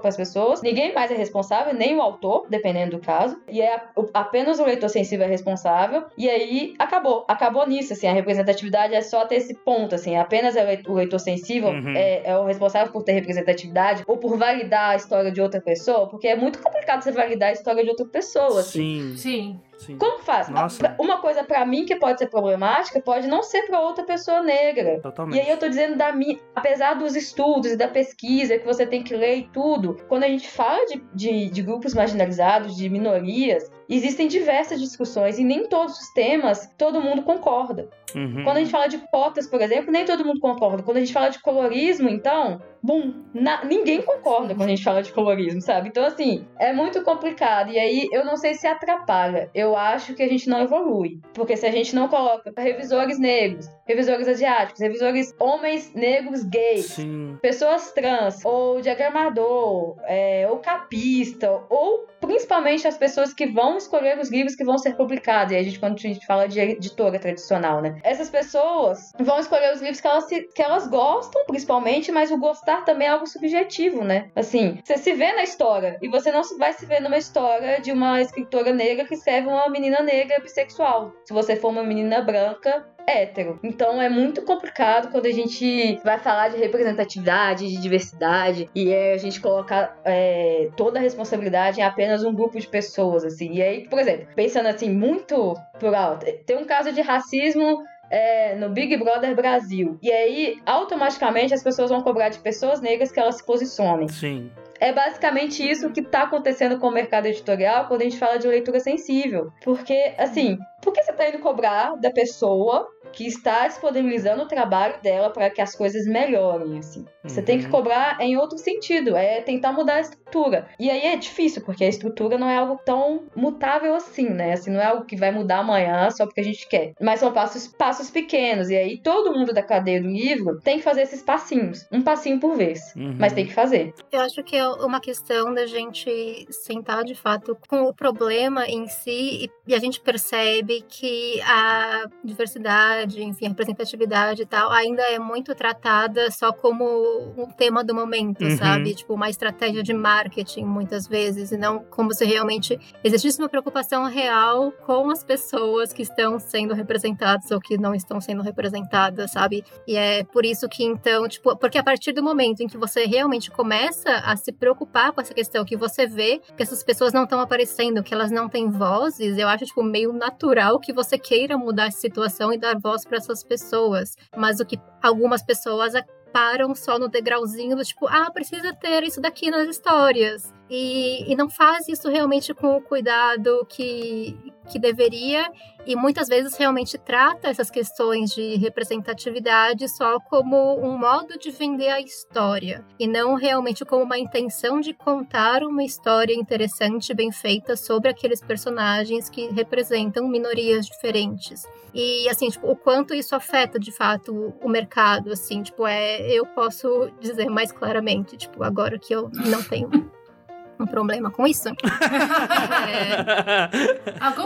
[SPEAKER 4] as pessoas pessoas, ninguém mais é responsável, nem o autor, dependendo do caso, e é apenas o leitor sensível é responsável, e aí acabou, acabou nisso, assim, a representatividade é só até esse ponto, assim, apenas o leitor sensível uhum. é, é, o responsável por ter representatividade ou por validar a história de outra pessoa, porque é muito complicado você validar a história de outra pessoa.
[SPEAKER 3] Assim.
[SPEAKER 1] Sim. Sim.
[SPEAKER 4] Como faz? Nossa. Uma coisa para mim que pode ser problemática, pode não ser para outra pessoa negra.
[SPEAKER 3] Totalmente.
[SPEAKER 4] E aí eu tô dizendo da minha, apesar dos estudos e da pesquisa que você tem que ler e tudo, quando a gente fala de, de, de grupos marginalizados, de minorias, existem diversas discussões e nem todos os temas todo mundo concorda. Uhum. Quando a gente fala de cotas, por exemplo, nem todo mundo concorda. Quando a gente fala de colorismo, então, bum, na, ninguém concorda quando a gente fala de colorismo, sabe? Então, assim, é muito complicado. E aí, eu não sei se atrapalha. Eu acho que a gente não evolui. Porque se a gente não coloca revisores negros, revisores asiáticos, revisores homens negros gays,
[SPEAKER 3] Sim.
[SPEAKER 4] pessoas trans, ou diagramador, é, ou capista, ou principalmente as pessoas que vão escolher os livros que vão ser publicados. E a gente, quando a gente fala de editora tradicional, né? Essas pessoas vão escolher os livros que elas, se, que elas gostam, principalmente, mas o gostar também é algo subjetivo, né? Assim, você se vê na história e você não vai se ver numa história de uma escritora negra que serve uma menina negra bissexual. Se você for uma menina branca, hétero. Então é muito complicado quando a gente vai falar de representatividade, de diversidade, e é, a gente coloca é, toda a responsabilidade em apenas um grupo de pessoas, assim. E aí, por exemplo, pensando assim, muito por alto, tem um caso de racismo é, no Big Brother Brasil. E aí, automaticamente, as pessoas vão cobrar de pessoas negras que elas se posicionem.
[SPEAKER 3] Sim.
[SPEAKER 4] É basicamente isso que está acontecendo com o mercado editorial quando a gente fala de leitura sensível. Porque, assim, por que você está indo cobrar da pessoa que está disponibilizando o trabalho dela para que as coisas melhorem, assim. Você tem que uhum. cobrar em outro sentido, é tentar mudar a estrutura. E aí é difícil, porque a estrutura não é algo tão mutável assim, né? Assim, não é algo que vai mudar amanhã só porque a gente quer. Mas são passos, passos pequenos. E aí todo mundo da cadeia do livro tem que fazer esses passinhos. Um passinho por vez. Uhum. Mas tem que fazer.
[SPEAKER 2] Eu acho que é uma questão da gente sentar de fato com o problema em si e a gente percebe que a diversidade, enfim, a representatividade e tal ainda é muito tratada só como um tema do momento, uhum. sabe? Tipo, uma estratégia de marketing, muitas vezes, e não como se realmente existisse uma preocupação real com as pessoas que estão sendo representadas ou que não estão sendo representadas, sabe? E é por isso que, então, tipo, porque a partir do momento em que você realmente começa a se preocupar com essa questão, que você vê que essas pessoas não estão aparecendo, que elas não têm vozes, eu acho, tipo, meio natural que você queira mudar essa situação e dar voz para essas pessoas. Mas o que algumas pessoas param só no degrauzinho do tipo, ah, precisa ter isso daqui nas histórias. E, e não faz isso realmente com o cuidado que, que deveria, e muitas vezes realmente trata essas questões de representatividade só como um modo de vender a história, e não realmente como uma intenção de contar uma história interessante, bem feita sobre aqueles personagens que representam minorias diferentes. E assim, tipo, o quanto isso afeta de fato o mercado, assim, tipo, é, eu posso dizer mais claramente, tipo, agora que eu não tenho um problema com isso.
[SPEAKER 3] é...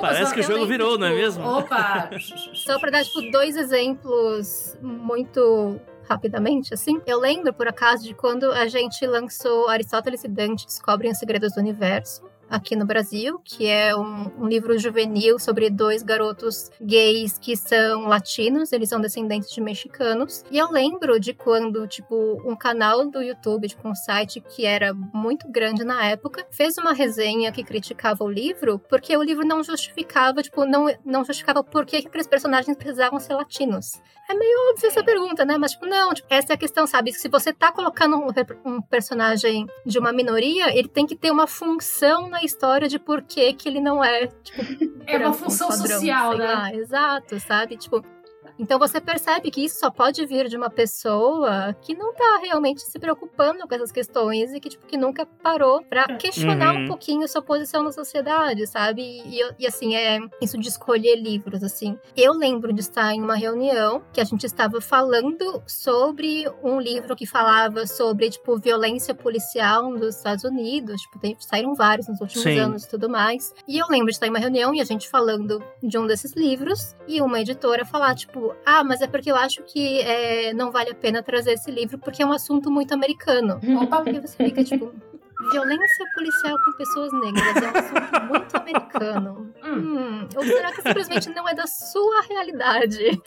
[SPEAKER 3] Parece que o jogo virou, tipo, não é tipo, mesmo?
[SPEAKER 1] Opa!
[SPEAKER 2] Só para dar, tipo, dois exemplos muito rapidamente, assim. Eu lembro, por acaso, de quando a gente lançou Aristóteles e Dante Descobrem os Segredos do Universo aqui no Brasil, que é um, um, livro juvenil sobre dois garotos gays que são latinos, eles são descendentes de mexicanos. E eu lembro de quando, tipo, um canal do YouTube, tipo, um site que era muito grande na época, fez uma resenha que criticava o livro, porque o livro não justificava, tipo, não, não justificava por que aqueles personagens precisavam ser latinos. É meio óbvio essa pergunta, né? Mas, tipo, não, tipo, essa é a questão, sabe? Se você tá colocando um, um personagem de uma minoria, ele tem que ter uma função na história de por que, que ele não é, tipo,
[SPEAKER 1] é uma função padrão, social, né?
[SPEAKER 2] Lá. Exato, sabe? Tipo, então você percebe que isso só pode vir de uma pessoa que não tá realmente se preocupando com essas questões e que, tipo, que nunca parou para questionar uhum. um pouquinho sua posição na sociedade, sabe? E, e, assim, é isso de escolher livros, assim. Eu lembro de estar em uma reunião que a gente estava falando sobre um livro que falava sobre, tipo, violência policial nos Estados Unidos. Tipo, tem, saíram vários nos últimos Sim. anos e tudo mais. E eu lembro de estar em uma reunião e a gente falando de um desses livros e uma editora falar, tipo, ah, mas é porque eu acho que é, não vale a pena trazer esse livro porque é um assunto muito americano.
[SPEAKER 1] Opa,
[SPEAKER 2] porque você fica tipo, Violência policial com pessoas negras é um assunto muito americano. Hum, ou será que simplesmente não é da sua realidade?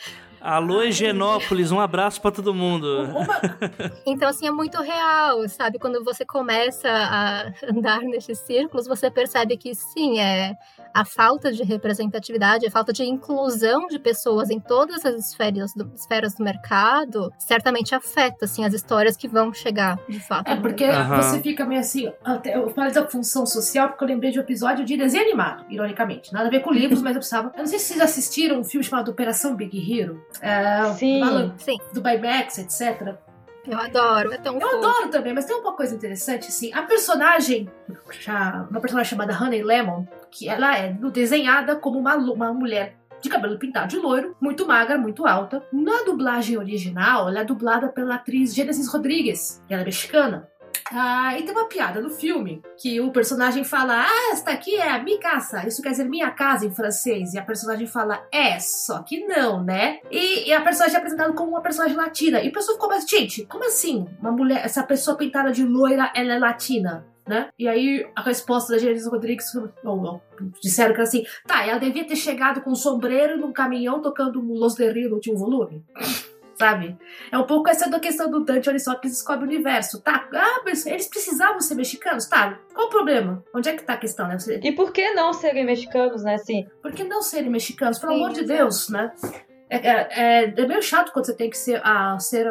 [SPEAKER 3] Alô, Higienópolis, um abraço para todo mundo.
[SPEAKER 2] Então, assim, é muito real, sabe? Quando você começa a andar nesses círculos, você percebe que sim, é a falta de representatividade, a falta de inclusão de pessoas em todas as esferas do, esferas do mercado, certamente afeta, assim, as histórias que vão chegar, de fato.
[SPEAKER 1] É, porque uhum. você fica meio assim, até, eu falei da função social, porque eu lembrei de um episódio de desenho animado, ironicamente. Nada a ver com livros, mas eu precisava. Eu não sei se vocês assistiram um filme chamado Operação Big Hero.
[SPEAKER 2] É, sim, sim.
[SPEAKER 1] Do Baymax, etc.
[SPEAKER 2] Eu adoro, é tão
[SPEAKER 1] Eu fofo. adoro também, mas tem uma coisa interessante, assim. A personagem, uma personagem chamada Honey Lemon, que ela é desenhada como uma, uma mulher de cabelo pintado de loiro, muito magra, muito alta. Na dublagem original, ela é dublada pela atriz Genesis Rodrigues, que ela é mexicana. Ah, e tem uma piada no filme que o personagem fala: Ah, esta aqui é a minha casa. Isso quer dizer minha casa em francês. E a personagem fala: É, só que não, né? E, e a personagem é apresentada como uma personagem latina. E a pessoa ficou mais: Gente, como assim? Uma mulher, essa pessoa pintada de loira, ela é latina? Né? E aí a resposta da Genesis Rodrigues ou, disseram que assim, tá, ela devia ter chegado com um sombreiro num caminhão tocando Los Derry no último volume sabe? É um pouco essa da questão do Dante olha só que descobre o universo. Tá, ah, mas eles precisavam ser mexicanos, tá? Qual o problema? Onde é que tá a questão, né?
[SPEAKER 4] Você... E por que não serem mexicanos, né, assim?
[SPEAKER 1] Por que não serem mexicanos? Pelo Sim, amor de Deus, né? É, é, é, meio chato quando você tem que ser, a, ser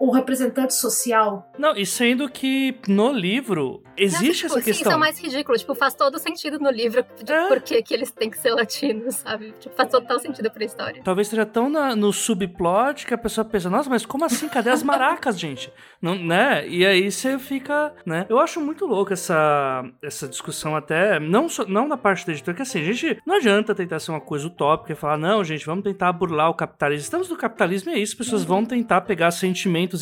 [SPEAKER 1] o representante social.
[SPEAKER 3] Não, e sendo que no livro existe
[SPEAKER 2] Não, tipo,
[SPEAKER 3] essa questão.
[SPEAKER 2] Isso é mais ridículo, tipo, faz todo sentido no livro de é. por que, que eles têm que ser latinos, sabe? Tipo, faz total sentido pra história.
[SPEAKER 3] Talvez esteja tão na, no subplot que a pessoa pensa, nossa, mas como assim? Cadê as maracas, gente? Não, né? E aí você fica, né? Eu acho muito louco essa, essa discussão até, não, só, não na parte da editora, que assim, a gente não adianta tentar ser uma coisa utópica e falar, não, gente, vamos tentar burlar o capitalismo. Estamos no capitalismo e é isso, as pessoas uhum. vão tentar pegar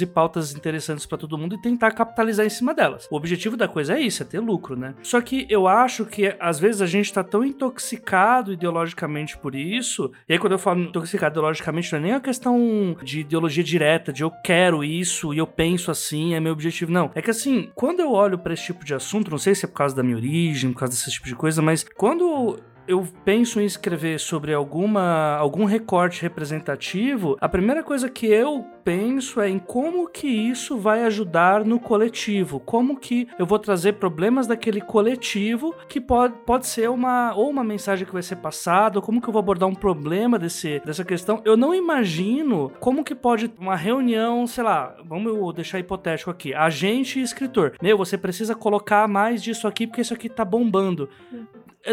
[SPEAKER 3] e pautas interessantes para todo mundo e tentar capitalizar em cima delas. O objetivo da coisa é isso, é ter lucro, né? Só que eu acho que às vezes a gente tá tão intoxicado ideologicamente por isso, e aí quando eu falo intoxicado ideologicamente não é nem a questão de ideologia direta, de eu quero isso e eu penso assim, é meu objetivo, não. É que assim, quando eu olho para esse tipo de assunto, não sei se é por causa da minha origem, por causa desse tipo de coisa, mas quando eu penso em escrever sobre alguma algum recorte representativo, a primeira coisa que eu penso é em como que isso vai ajudar no coletivo, como que eu vou trazer problemas daquele coletivo que pode, pode ser uma ou uma mensagem que vai ser passada, ou como que eu vou abordar um problema desse, dessa questão. Eu não imagino como que pode uma reunião, sei lá, vamos deixar hipotético aqui, agente e escritor. Meu, você precisa colocar mais disso aqui porque isso aqui tá bombando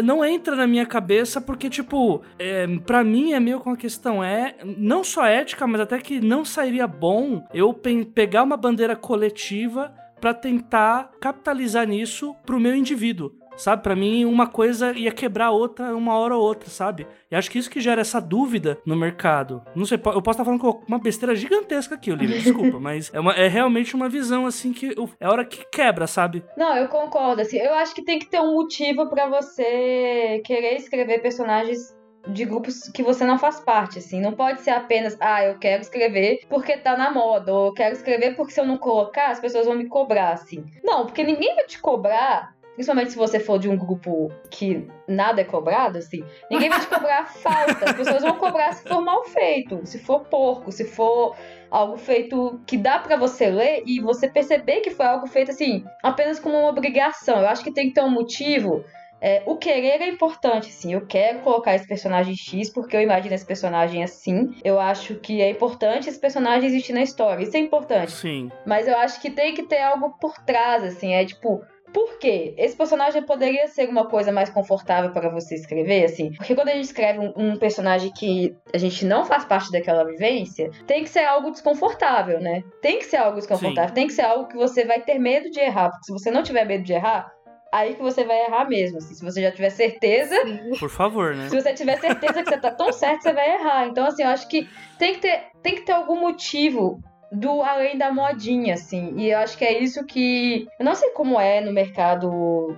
[SPEAKER 3] não entra na minha cabeça porque, tipo, é, para mim é meio com a questão, é não só ética, mas até que não sairia bom eu pe pegar uma bandeira coletiva para tentar capitalizar nisso pro meu indivíduo. Sabe, para mim uma coisa ia quebrar a outra uma hora ou outra, sabe? E acho que isso que gera essa dúvida no mercado. Não sei, eu posso estar falando com uma besteira gigantesca aqui, Olivia, desculpa, mas é, uma, é realmente uma visão assim que é hora que quebra, sabe?
[SPEAKER 4] Não, eu concordo, assim, eu acho que tem que ter um motivo para você querer escrever personagens de grupos que você não faz parte, assim. Não pode ser apenas, ah, eu quero escrever porque tá na moda, ou eu quero escrever porque se eu não colocar, as pessoas vão me cobrar, assim. Não, porque ninguém vai te cobrar principalmente se você for de um grupo que nada é cobrado, assim, ninguém vai te cobrar falta. As pessoas vão cobrar se for mal feito, se for porco, se for algo feito que dá para você ler e você perceber que foi algo feito assim, apenas como uma obrigação. Eu acho que tem que ter um motivo. É, o querer é importante, sim. Eu quero colocar esse personagem X porque eu imagino esse personagem assim. Eu acho que é importante esse personagem existir na história. Isso é importante.
[SPEAKER 3] Sim.
[SPEAKER 4] Mas eu acho que tem que ter algo por trás, assim. É tipo, por quê? Esse personagem poderia ser uma coisa mais confortável para você escrever, assim? Porque quando a gente escreve um, um, personagem que a gente não faz parte daquela vivência, tem que ser algo desconfortável, né? Tem que ser algo desconfortável, Sim. tem que ser algo que você vai ter medo de errar. Porque se você não tiver medo de errar, aí que você vai errar mesmo. Assim, se você já tiver certeza.
[SPEAKER 3] Por favor, né?
[SPEAKER 4] Se você tiver certeza que você tá tão certo, você vai errar. Então, assim, eu acho que tem que ter, tem que ter algum motivo do além da modinha, assim. E eu acho que é isso que. Eu não sei como é no mercado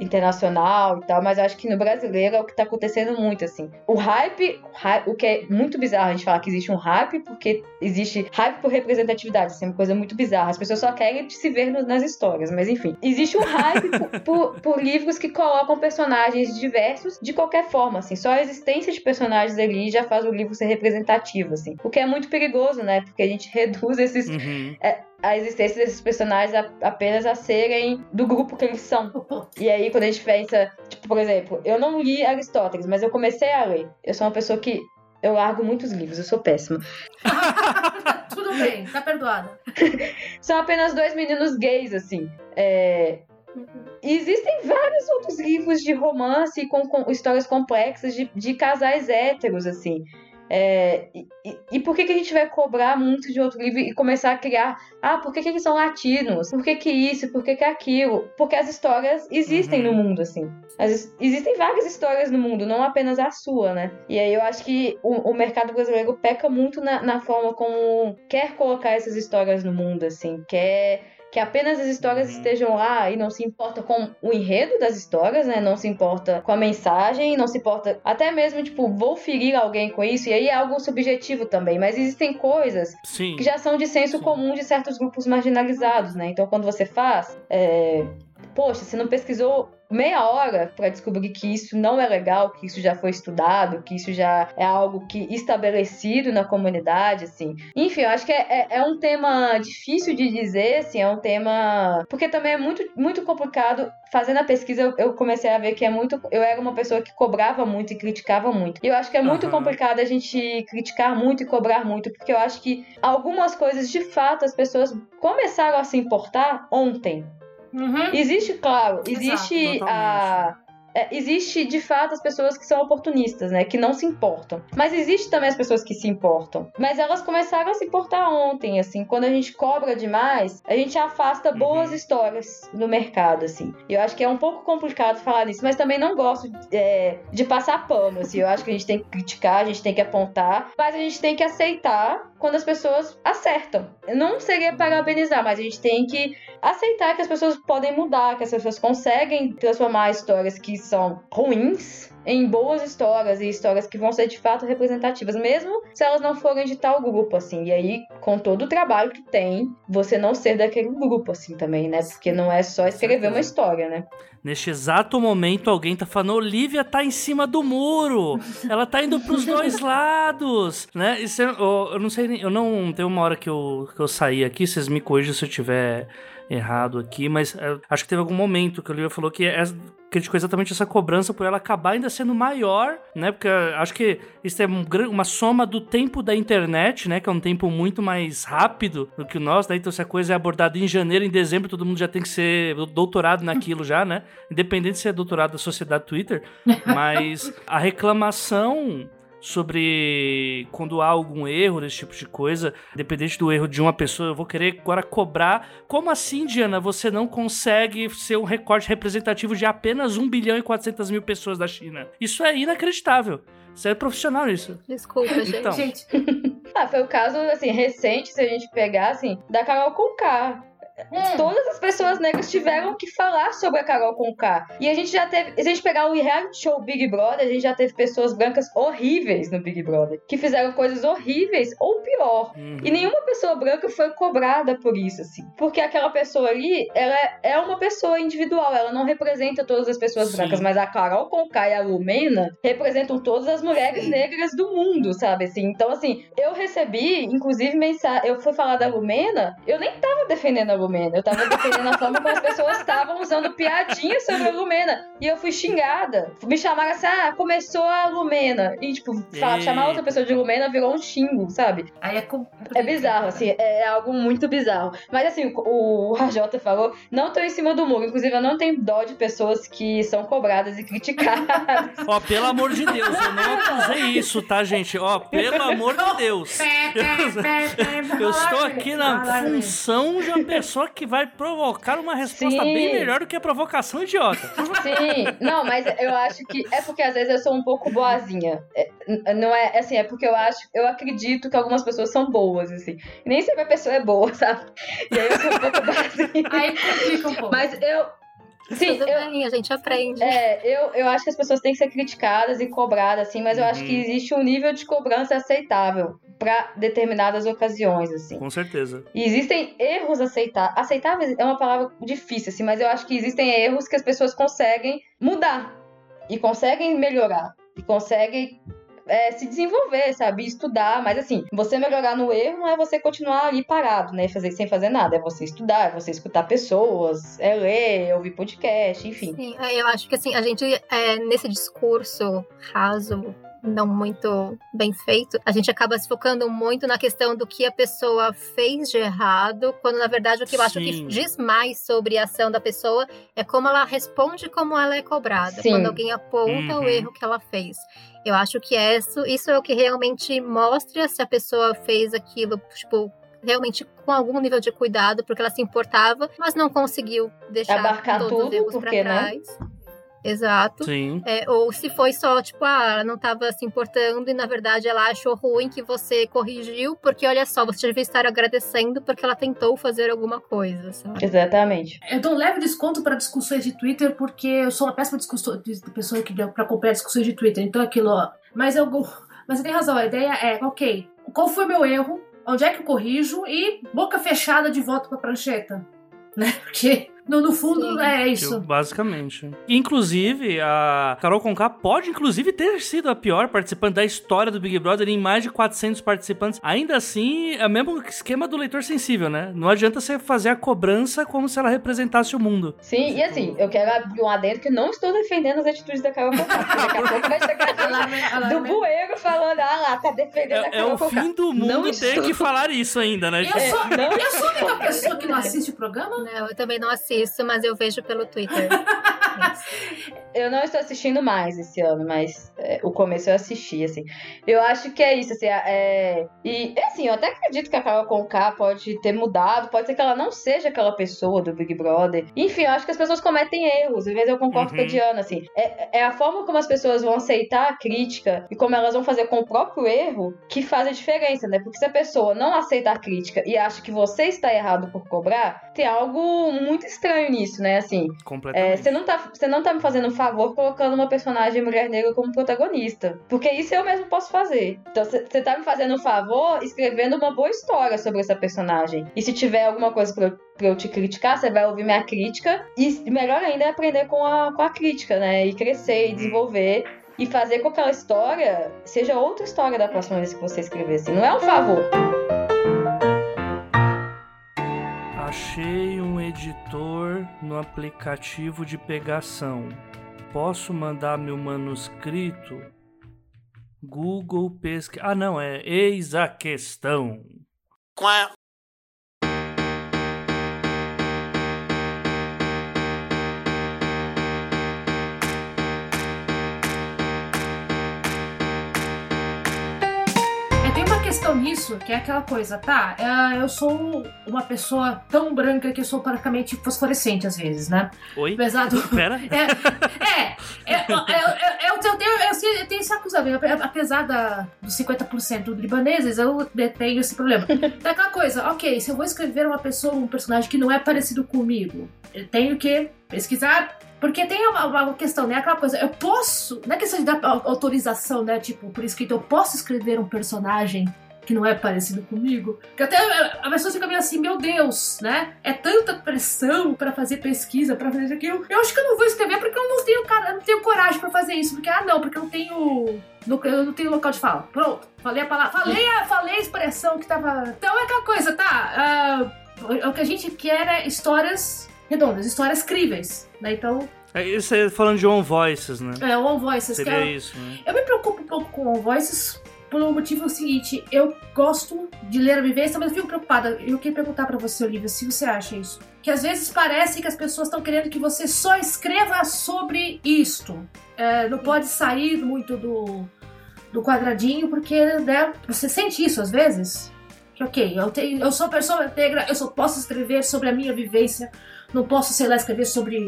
[SPEAKER 4] internacional e tal, mas eu acho que no brasileiro é o que tá acontecendo muito, assim. O hype, o que é muito bizarro a gente falar que existe um hype, porque existe hype por representatividade, assim, é uma coisa muito bizarra. As pessoas só querem se ver nas histórias, mas enfim. Existe um hype por, por, por, livros que colocam personagens diversos de qualquer forma, assim. Só a existência de personagens ali já faz o livro ser representativo, assim. O que é muito perigoso, né? Porque a gente reduz esses. Uhum. É, a existência desses personagens a, apenas a serem do grupo que eles são. E aí, quando a gente pensa, tipo, por exemplo, eu não li Aristóteles, mas eu comecei a ler. Eu sou uma pessoa que. Eu largo muitos livros, eu sou péssima.
[SPEAKER 1] Tudo bem, tá perdoada.
[SPEAKER 4] São apenas dois meninos gays, assim. É, Existem vários outros livros de romance com, com histórias complexas de, de casais héteros, assim. É, e, e, por que, que a gente vai cobrar muito de outro livro e começar a criar? Ah, por que, que eles são latinos? Por que, que isso? Por que, que aquilo? Porque as histórias existem uhum. no mundo, assim. As, existem várias histórias no mundo, não apenas a sua, né? E aí eu acho que o, o mercado brasileiro peca muito na, na forma como quer colocar essas histórias no mundo, assim. Quer que apenas as histórias uhum. estejam lá e não se importa com o enredo das histórias, né? Não se importa com a mensagem, não se importa até mesmo, tipo, vou ferir alguém com isso, e aí é algo subjetivo também, mas existem coisas Sim. que já são de senso Sim. comum de certos grupos marginalizados, né? Então quando você faz, é... poxa, você não pesquisou meia hora para descobrir que isso não é legal, que isso já foi estudado, que isso já é algo que estabelecido na comunidade, assim. Enfim, eu acho que é, é, é um tema difícil de dizer, assim, é um tema porque também é muito, muito complicado. Fazendo a pesquisa, eu, eu comecei a ver que é muito. Eu era uma pessoa que cobrava muito e criticava muito. E eu acho que é muito uhum. complicado a gente criticar muito e cobrar muito, porque eu acho que algumas coisas, de fato, as pessoas começaram a se importar ontem. Uhum. Existe, claro, existe Exato, a é, existe de fato as pessoas que são oportunistas, né? Que não se importam. Mas existe também as pessoas que se importam. Mas elas começaram a se importar ontem, assim. Quando a gente cobra demais, a gente afasta boas uhum. histórias do mercado, assim. Eu acho que é um pouco complicado falar disso, mas também não gosto é, de passar pano, assim. Eu acho que a gente tem que criticar, a gente tem que apontar, mas a gente tem que aceitar quando as pessoas acertam. Não seria parabenizar, mas a gente tem que aceitar que as pessoas podem mudar, que as pessoas conseguem transformar histórias que são ruins em boas histórias e histórias que vão ser de fato representativas, mesmo se elas não forem de tal grupo, assim. E aí, com todo o trabalho que tem, você não ser daquele grupo, assim, também, né? Porque não é só escrever uma história, né?
[SPEAKER 3] Neste exato momento, alguém tá falando: Olivia tá em cima do muro. Ela tá indo pros dois lados, né? Isso, eu, eu não sei, eu não. Tem uma hora que eu, que eu saí aqui, vocês me corrigem se eu tiver errado aqui, mas é, acho que teve algum momento que a Olivia falou que é, criticou exatamente essa cobrança por ela acabar ainda sendo maior, né? Porque acho que isso é um, uma soma do tempo da internet, né? Que é um tempo muito mais rápido do que o nosso, né? Então, se a coisa é abordada em janeiro, em dezembro, todo mundo já tem que ser doutorado naquilo já, né? Independente se é doutorado da sociedade Twitter. Mas a reclamação sobre quando há algum erro desse tipo de coisa, independente do erro de uma pessoa, eu vou querer agora cobrar. Como assim, Diana, você não consegue ser um recorte representativo de apenas 1 bilhão e 400 mil pessoas da China? Isso é inacreditável. Você é profissional nisso.
[SPEAKER 2] Desculpa, gente. Então. gente.
[SPEAKER 4] ah, foi o caso, assim, recente, se a gente pegar, assim, da Carol Conká. Hum. Todas as pessoas negras tiveram que falar sobre a Carol Conká. E a gente já teve. Se a gente pegar o reality show Big Brother, a gente já teve pessoas brancas horríveis no Big Brother. Que fizeram coisas horríveis, ou pior. Uhum. E nenhuma pessoa branca foi cobrada por isso, assim. Porque aquela pessoa ali, ela é uma pessoa individual. Ela não representa todas as pessoas Sim. brancas. Mas a Carol Conká e a Lumena representam todas as mulheres Sim. negras do mundo, sabe? Assim, então, assim, eu recebi, inclusive, mensagem. Eu fui falar da Lumena, eu nem tava defendendo a Lumena. Lumena. Eu tava defendendo a forma como as pessoas estavam usando piadinha sobre a Lumena. E eu fui xingada. Me chamaram assim, ah, começou a Lumena. E, tipo, falar, chamar outra pessoa de Lumena virou um xingo, sabe?
[SPEAKER 1] Aí é
[SPEAKER 4] É bizarro, assim, é algo muito bizarro. Mas, assim, o, AJ falou, não tô em cima do muro. Inclusive, eu não tenho dó de pessoas que são cobradas e criticadas.
[SPEAKER 3] Ó, pelo amor de Deus, eu não acusei isso, tá, gente? Ó, pelo amor de Deus. Eu, eu estou aqui na função de uma pessoa pessoa que vai provocar uma resposta Sim. bem melhor do que a provocação idiota.
[SPEAKER 4] Sim, não, mas eu acho que é porque às vezes eu sou um pouco boazinha. É, não é assim, é porque eu acho, eu acredito que algumas pessoas são boas, assim. E nem sempre a pessoa é boa, sabe? E aí eu sou um pouco boazinha.
[SPEAKER 1] Aí complica um pouco.
[SPEAKER 4] Mas eu,
[SPEAKER 2] Sim, Tudo eu, bem, a gente aprende.
[SPEAKER 4] É, eu, eu acho que as pessoas têm que ser criticadas e cobradas, assim, mas eu acho que uhum. existe um nível de cobrança aceitável para determinadas ocasiões, assim.
[SPEAKER 3] Com certeza.
[SPEAKER 4] E existem erros aceitáveis. Aceitáveis é uma palavra difícil, assim, mas eu acho que existem erros que as pessoas conseguem mudar e conseguem melhorar e conseguem é, se desenvolver, sabe? Estudar, mas assim, você melhorar no erro não é você continuar ali parado, né? Fazer, sem fazer nada. É você estudar, é você escutar pessoas, é ler, é ouvir podcast, enfim.
[SPEAKER 2] Sim, eu acho que assim, a gente, é, nesse discurso raso, não muito bem feito, a gente acaba se focando muito na questão do que a pessoa fez de errado, quando na verdade o que eu Sim. acho que diz mais sobre a ação da pessoa é como ela responde como ela é cobrada, Sim. quando alguém aponta uhum. o erro que ela fez. Eu acho que isso, isso é o que realmente mostra se a pessoa fez aquilo, tipo, realmente com algum nível de cuidado, porque ela se importava, mas não conseguiu deixar
[SPEAKER 4] Abarcar
[SPEAKER 2] todos
[SPEAKER 4] tudo,
[SPEAKER 2] os erros pra né? trás. Né? Exato.
[SPEAKER 3] Sim.
[SPEAKER 2] É, ou se foi só, tipo, ah, ela não estava se importando e na verdade ela achou ruim que você corrigiu, porque olha só, você devia estar agradecendo porque ela tentou fazer alguma coisa, sabe?
[SPEAKER 4] Exatamente.
[SPEAKER 1] Eu dou um leve desconto para discussões de Twitter porque eu sou uma péssima de pessoa que deu para acompanhar discussões de Twitter. Então aquilo, ó. Mas eu. Mas você tem razão, a ideia é, ok, qual foi meu erro? Onde é que eu corrijo? E boca fechada de volta pra prancheta. Né? Porque no, no fundo, Sim. é isso.
[SPEAKER 3] Basicamente. Inclusive, a Carol Conká pode, inclusive, ter sido a pior participante da história do Big Brother em mais de 400 participantes. Ainda assim, é o mesmo esquema do leitor sensível, né? Não adianta você fazer a cobrança como se ela representasse o mundo.
[SPEAKER 4] Sim, e assim, eu quero abrir um adendo que não estou defendendo as atitudes da Carol Conká. Daqui a pouco vai chegar do bueiro falando, ah lá, tá defendendo é, a Carol
[SPEAKER 3] É o fim do mundo não ter estou. que falar isso ainda, né?
[SPEAKER 1] Eu sou, não eu sou a única pessoa que não assiste o programa?
[SPEAKER 2] Não, eu também não assisto isso, mas eu vejo pelo Twitter.
[SPEAKER 4] eu não estou assistindo mais esse ano, mas é, o começo eu assisti, assim. Eu acho que é isso, assim, é... E, assim, eu até acredito que a Carol Conká pode ter mudado, pode ser que ela não seja aquela pessoa do Big Brother. Enfim, eu acho que as pessoas cometem erros, às vezes eu concordo uhum. com a uhum. Diana, assim. É, é a forma como as pessoas vão aceitar a crítica e como elas vão fazer com o próprio erro que faz a diferença, né? Porque se a pessoa não aceita a crítica e acha que você está errado por cobrar, tem algo muito estranho nisso, né? Assim, é, você, não tá, você não tá me fazendo um favor colocando uma personagem mulher negra como protagonista. Porque isso eu mesmo posso fazer. Então você tá me fazendo um favor escrevendo uma boa história sobre essa personagem. E se tiver alguma coisa pra eu, pra eu te criticar, você vai ouvir minha crítica. E melhor ainda é aprender com a, com a crítica, né? E crescer e uhum. desenvolver e fazer com que aquela história seja outra história da próxima vez que você escrever. Assim. Não é um favor.
[SPEAKER 3] Achei um editor no aplicativo de pegação. Posso mandar meu manuscrito? Google pesquisa. Ah, não, é eis a questão. Quá.
[SPEAKER 1] Questão nisso, que é aquela coisa, tá? É, eu sou uma pessoa tão branca que eu sou praticamente fosforescente às vezes, né?
[SPEAKER 3] Oi?
[SPEAKER 1] Apesar do.
[SPEAKER 3] Pera?
[SPEAKER 1] É, é, é, é, eu, eu, tenho, eu, tenho esse acusamento. Apesar da, dos 50% libaneses, eu tenho esse problema. Então, aquela coisa, ok, se eu vou escrever uma pessoa, um personagem que não é parecido comigo, eu tenho que pesquisar porque tem uma, uma, questão, né? Aquela coisa, eu posso. Não é questão de dar autorização, né? Tipo, por escrito, eu posso escrever um personagem que não é parecido comigo. Que até a pessoa fica meio assim, meu Deus, né? É tanta pressão para fazer pesquisa, para fazer aquilo. Eu acho que eu não vou escrever porque eu não tenho, cara, não tenho coragem para fazer isso. Porque, ah, não, porque eu não tenho. Eu não tenho local de fala. Pronto. Falei a palavra. Falei a, falei a expressão que tava. Então é aquela coisa, tá? Uh, o que a gente quer é histórias redondas, histórias críveis, né? Então
[SPEAKER 3] é, isso é falando de On Voices, né?
[SPEAKER 1] É, On Voices.
[SPEAKER 3] Seria
[SPEAKER 1] é,
[SPEAKER 3] isso, né?
[SPEAKER 1] Eu me preocupo um pouco com On Voices pelo motivo seguinte, eu gosto de ler a vivência, mas eu fico preocupada. Eu queria perguntar para você, Olivia, se você acha isso. Que às vezes parece que as pessoas estão querendo que você só escreva sobre isto. É, não pode sair muito do, do quadradinho, porque né, você sente isso às vezes. Que ok, eu, tenho, eu sou pessoa negra, eu só posso escrever sobre a minha vivência, não posso, sei lá, escrever sobre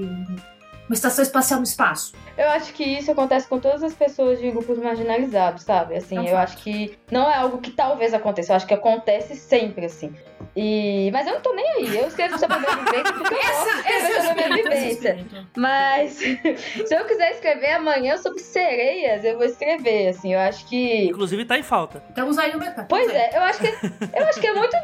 [SPEAKER 1] uma estação espacial no espaço.
[SPEAKER 4] Eu acho que isso acontece com todas as pessoas de grupos marginalizados, sabe? Assim, não eu acho que não é algo que talvez aconteça, eu acho que acontece sempre, assim. E... Mas eu não tô nem aí. Eu escrevo sobre a minha vivência porque eu gosto de escrever sobre a minha vivência. Mas se eu quiser escrever amanhã sobre sereias, eu vou escrever, assim. Eu acho que.
[SPEAKER 3] Inclusive tá em falta.
[SPEAKER 1] Estamos aí no mercado.
[SPEAKER 4] Pois é, eu acho que eu acho que é muito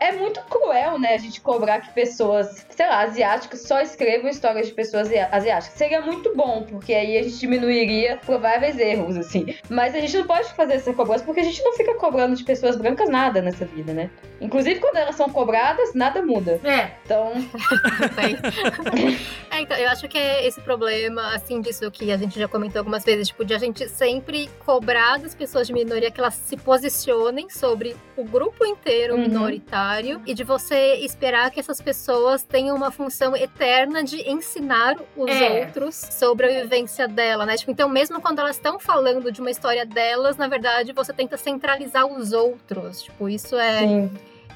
[SPEAKER 4] é muito cruel, né, a gente cobrar que pessoas, sei lá, asiáticas só escrevam histórias de pessoas asiáticas. Seria muito bom, porque aí a gente diminuiria prováveis erros, assim. Mas a gente não pode fazer essa cobrança porque a gente não fica cobrando de pessoas brancas nada nessa vida, né? Inclusive quando elas são cobradas, nada muda.
[SPEAKER 1] É.
[SPEAKER 4] Então.
[SPEAKER 2] é, então, eu acho que é esse problema, assim, disso que a gente já comentou algumas vezes, tipo, de a gente sempre cobrar das pessoas de minoria que elas se posicionem sobre o grupo inteiro uhum. minoritário e de você esperar que essas pessoas tenham uma função eterna de ensinar os é. outros sobre a vivência dela, né? Tipo, então, mesmo quando elas estão falando de uma história delas, na verdade, você tenta centralizar os outros. Tipo, isso é. Sim.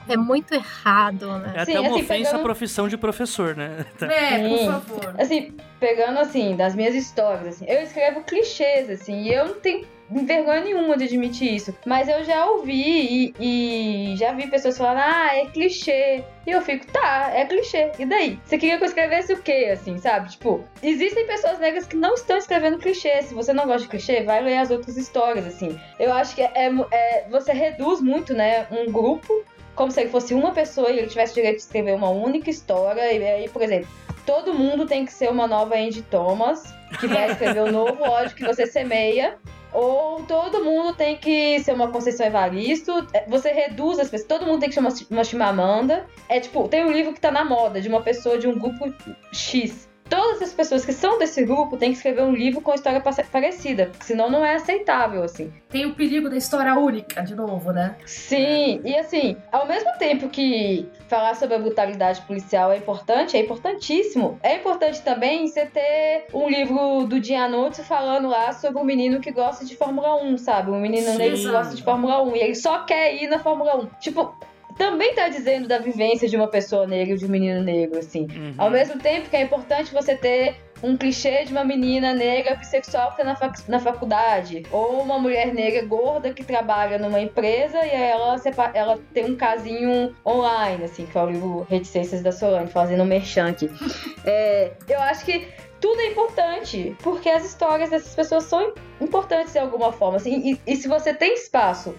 [SPEAKER 2] É muito errado, né?
[SPEAKER 3] É até Sim, uma assim, ofensa pegando... à profissão de professor, né?
[SPEAKER 1] É, por favor.
[SPEAKER 4] Assim, pegando assim, das minhas histórias, assim, eu escrevo clichês, assim, e eu não tenho vergonha nenhuma de admitir isso. Mas eu já ouvi e, e, já vi pessoas falando, ah, é clichê. E eu fico, tá, é clichê. E daí? Você queria que eu escrevesse o quê, assim, sabe? Tipo, existem pessoas negras que não estão escrevendo clichê. Se você não gosta de clichê, vai ler as outras histórias, assim. Eu acho que é, é, é você reduz muito, né, um grupo como se ele fosse uma pessoa e ele tivesse direito de escrever uma única história. E aí, por exemplo, todo mundo tem que ser uma nova Andy Thomas, que vai escrever o novo ódio que você semeia. Ou todo mundo tem que ser uma Conceição Evaristo. É, você reduz as pessoas. Todo mundo tem que ser uma, uma Chimamanda. É tipo, tem um livro que tá na moda de uma pessoa de um grupo X todas as pessoas que são desse grupo têm que escrever um livro com história parecida, senão não é aceitável, assim.
[SPEAKER 1] Tem o perigo da história única, de novo, né?
[SPEAKER 4] Sim, e assim, ao mesmo tempo que falar sobre a brutalidade policial é importante, é importantíssimo, é importante também você ter um livro do Giannotti falando lá sobre um menino que gosta de Fórmula 1, sabe? Um menino negro que gosta de Fórmula 1 e ele só quer ir na Fórmula 1. Tipo, também tá dizendo da vivência de uma pessoa negra, de um menino negro, assim. Uhum. Ao mesmo tempo que é importante você ter um clichê de uma menina negra bissexual que tá na, fac na faculdade. Ou uma mulher negra gorda que trabalha numa empresa e ela, ela tem um casinho online, assim, que é o livro Reticências da Solange, fazendo um merchan aqui. é, eu acho que tudo é importante, porque as histórias dessas pessoas são importantes de alguma forma. Assim, e, e se você tem espaço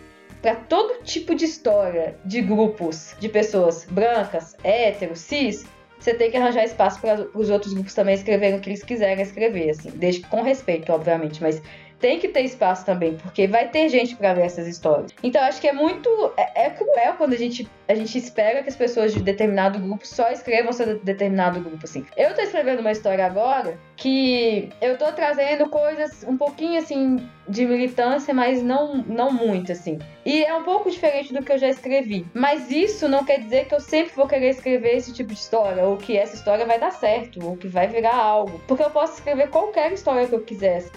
[SPEAKER 4] para todo tipo de história de grupos de pessoas brancas, héteros, cis, você tem que arranjar espaço para os outros grupos também escreverem o que eles quiserem escrever, assim, desde com respeito, obviamente, mas tem que ter espaço também, porque vai ter gente para ler essas histórias. Então acho que é muito é, é, cruel quando a gente a gente espera que as pessoas de determinado grupo só escrevam sobre determinado grupo assim. Eu tô escrevendo uma história agora que eu tô trazendo coisas um pouquinho assim de militância, mas não não muito assim. E é um pouco diferente do que eu já escrevi. Mas isso não quer dizer que eu sempre vou querer escrever esse tipo de história, ou que essa história vai dar certo, ou que vai virar algo. Porque eu posso escrever qualquer história que eu quisesse.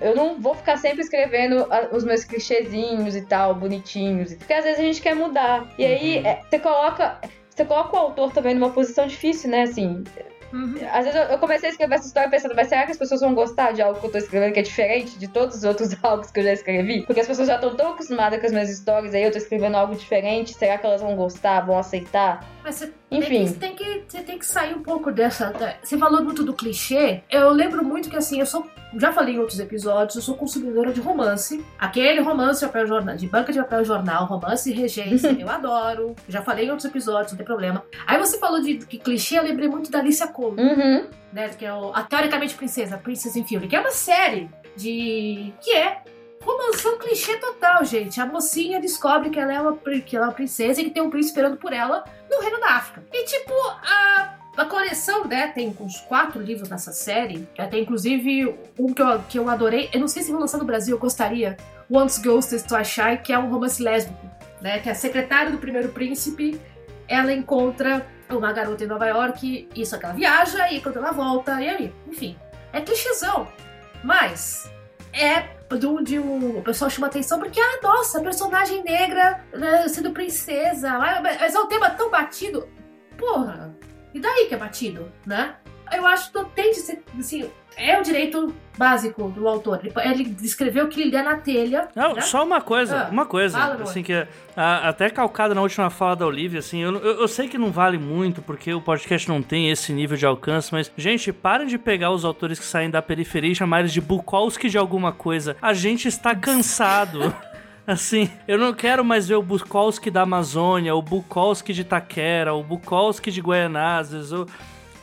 [SPEAKER 4] Eu não vou ficar sempre escrevendo os meus clichêzinhos e tal, bonitinhos. Porque às vezes a gente quer mudar. E aí uhum. é, você coloca. Você coloca o autor também numa posição difícil, né? Assim, Uhum. Às vezes eu, comecei a escrever essa história pensando, mas será que as pessoas vão gostar de algo que eu tô escrevendo que é diferente de todos os outros álbuns que eu já escrevi? Porque as pessoas já estão tão acostumadas com as minhas histórias, aí eu tô escrevendo algo diferente, será que elas vão gostar, vão aceitar?
[SPEAKER 1] Mas você Enfim. Que, tem que, você tem que sair um pouco dessa. Você falou muito do clichê. Eu lembro muito que assim, eu sou já falei em outros episódios, eu sou consumidora de romance. Aquele romance de, papel jornal, de banca de papel jornal, romance e regência, eu adoro. Já falei em outros episódios, não tem problema. Aí você falou de que clichê, eu lembrei muito da Alicia Cole.
[SPEAKER 4] Uhum.
[SPEAKER 1] Né, que é o, a Teoricamente Princesa, Princess in Fury, que é uma série de. que é romanção clichê total, gente. A mocinha descobre que ela é uma, que ela é uma princesa e que tem um príncipe esperando por ela no reino da África. E tipo, a a coleção, né, tem uns quatro livros nessa série. Tem inclusive um que eu, que eu adorei. Eu não sei se vou lançar no Brasil, eu gostaria. Once Ghosts to Shy, que é um romance lésbico, né? Que é a secretária do primeiro príncipe. Ela encontra uma garota em Nova York, isso que ela viaja, e quando ela volta, e aí, enfim. É clichêzão. Mas é de onde o pessoal chama atenção porque, ah, nossa, personagem negra né, sendo princesa. Mas é um tema tão batido. Porra, e daí que é batido, né? eu acho que tem de ser, assim, é o direito básico do autor. Ele, ele escreveu o que lhe der na telha.
[SPEAKER 3] Não,
[SPEAKER 1] né?
[SPEAKER 3] só uma coisa,
[SPEAKER 1] Ah,
[SPEAKER 3] uma coisa,
[SPEAKER 1] fala,
[SPEAKER 3] assim, que a- até calcada na última fala da Olivia, assim, eu, eu, eu sei que não vale muito, porque o podcast não tem esse nível de alcance, mas, gente, parem de pegar os autores que saem da periferia e chamar eles de Bukowski de alguma coisa. A gente está cansado. Assim, eu não quero mais ver o Bukowski da Amazônia, o Bukowski de Taquera, o Bukowski de Guaianazes, o...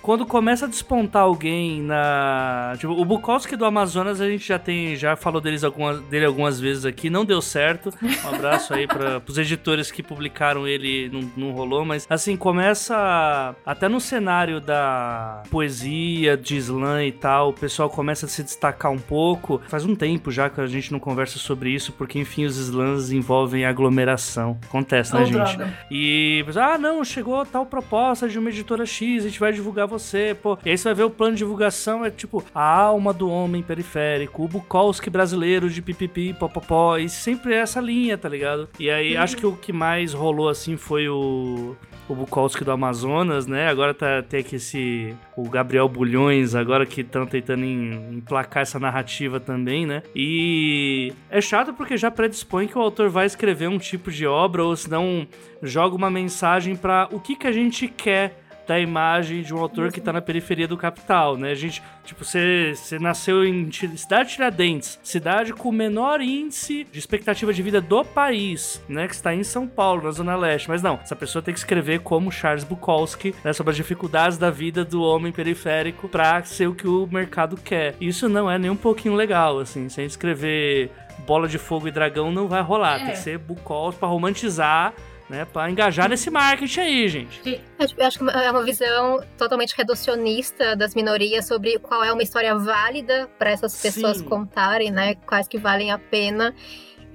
[SPEAKER 3] Quando começa a despontar alguém na. Tipo, o Bukowski do Amazonas a gente já tem. Já falou deles algumas, dele algumas vezes aqui. Não deu certo. Um abraço aí para os editores que publicaram ele, não, não rolou, mas assim, começa. Até no cenário da poesia, de slam e tal, o pessoal começa a se destacar um pouco. Faz um tempo já que a gente não conversa sobre isso, porque enfim, os slams envolvem aglomeração. Acontece, né,
[SPEAKER 1] Ou
[SPEAKER 3] gente?
[SPEAKER 1] droga.
[SPEAKER 3] E, ah, não, chegou tal proposta de uma editora X, a gente vai divulgar você, pô. E aí você vai ver o plano de divulgação, é tipo, a alma do homem periférico, o Bukowski brasileiro de pipipi, popopó, e sempre é essa linha, tá ligado? E aí, acho que o que mais rolou, assim, foi o... O Bukowski do Amazonas, né? Agora tá, tem aqui esse... O Gabriel Bulhões, agora que estão tentando em- emplacar essa narrativa também, né? E é chato porque já predispõe que o autor vai escrever um tipo de obra, ou senão joga uma mensagem pra o que que a gente quer da imagem de um autor que tá na periferia do capital, né? A gente, tipo, você, nasceu em cidade de Tiradentes, cidade com o menor índice de expectativa de vida do país, né? Que está em São Paulo, na Zona Leste. Mas não, essa pessoa tem que escrever como Charles Bukowski, né? Sobre as dificuldades da vida do homem periférico pra ser o que o mercado quer. Isso não é nem um pouquinho legal, assim. Se a gente escrever bola de fogo e dragão, não vai rolar.
[SPEAKER 1] É.
[SPEAKER 3] Tem que ser Bukowski pra romantizar né, pra engajar nesse marketing aí, gente.
[SPEAKER 2] Eu acho que é uma visão totalmente reducionista das minorias sobre qual é uma história válida para essas pessoas
[SPEAKER 3] Sim.
[SPEAKER 2] contarem, né? Quais que valem a pena.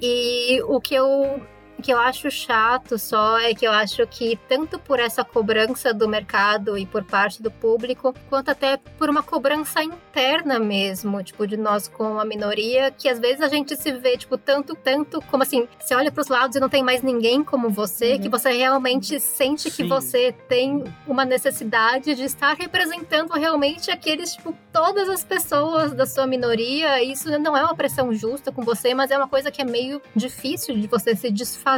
[SPEAKER 2] E o que eu o que eu acho chato só é que eu acho que tanto por essa cobrança do mercado e por parte do público, quanto até por uma cobrança interna mesmo, tipo, de nós com a minoria, que às vezes a gente se vê, tipo, tanto, tanto, como assim, você olha pros lados e não tem mais ninguém como você,
[SPEAKER 1] Uhum.
[SPEAKER 2] que você realmente sente que
[SPEAKER 3] Sim.
[SPEAKER 2] você tem uma necessidade de estar representando realmente aqueles, tipo, todas as pessoas da sua minoria. Isso não é uma pressão justa com você, mas é uma coisa que é meio difícil de você se desfazer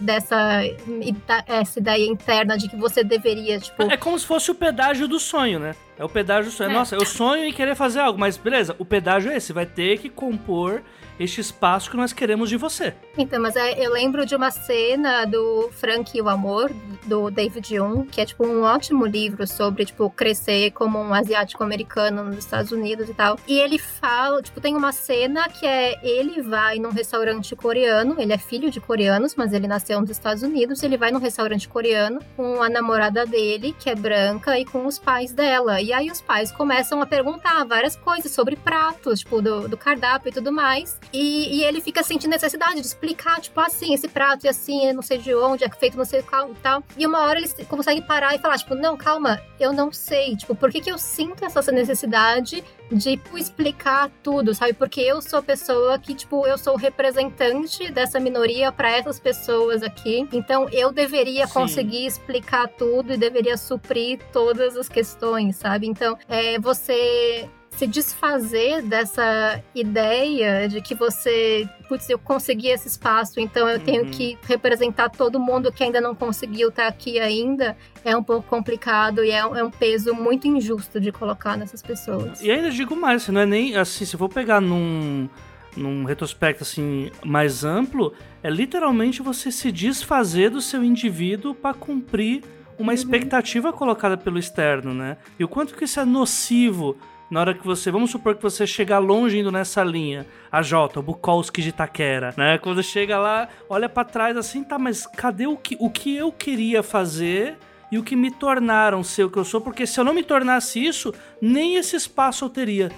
[SPEAKER 2] dessa ida- essa ideia interna de que você deveria, tipo.
[SPEAKER 3] É como se fosse o pedágio do sonho, né? É o pedágio do sonho.
[SPEAKER 1] É.
[SPEAKER 3] Nossa, eu sonho em querer fazer algo, mas beleza, o pedágio é esse. Vai ter que compor este espaço que nós queremos de você.
[SPEAKER 2] Então, mas é, eu lembro de uma cena do Frank e o Amor, do David Young, que é tipo um ótimo livro sobre, tipo, crescer como um asiático americano nos Estados Unidos e tal. E ele fala, tipo, tem uma cena que é ele vai num restaurante coreano, ele é filho de coreanos, mas ele nasceu nos Estados Unidos, ele vai num restaurante coreano com a namorada dele, que é branca, e com os pais dela. E aí os pais começam a perguntar várias coisas sobre pratos, tipo, do, do cardápio e tudo mais. E, e ele fica sentindo necessidade de explicar, tipo, assim, esse prato e assim, não sei de onde, é feito não sei qual e tal. E uma hora ele consegue parar e falar, tipo, não, calma, eu não sei. Tipo, por que, que eu sinto essa necessidade de tipo, explicar tudo, sabe? Porque eu sou a pessoa que, tipo, eu sou o representante dessa minoria para essas pessoas aqui. Então eu deveria
[SPEAKER 3] Sim.
[SPEAKER 2] conseguir explicar tudo e deveria suprir todas as questões, sabe? Então, é você se desfazer dessa ideia de que você, putz, eu consegui esse espaço, então eu tenho
[SPEAKER 3] Uhum.
[SPEAKER 2] que representar todo mundo que ainda não conseguiu estar aqui ainda, é um pouco complicado e é, um- é um peso muito injusto de colocar nessas pessoas.
[SPEAKER 3] E ainda digo mais, se não é nem assim, se eu for pegar num, num retrospecto assim mais amplo, é literalmente você se desfazer do seu indivíduo para cumprir uma expectativa colocada pelo externo, né? E o quanto que isso é nocivo na hora que você, vamos supor que você chegar longe indo nessa linha, a Jota, o Bukowski de Itaquera, né? Quando chega lá, olha pra trás assim, tá, mas cadê o que, o que eu queria fazer e o que me tornaram ser o que eu sou? Porque se eu não me tornasse isso, nem esse espaço eu teria.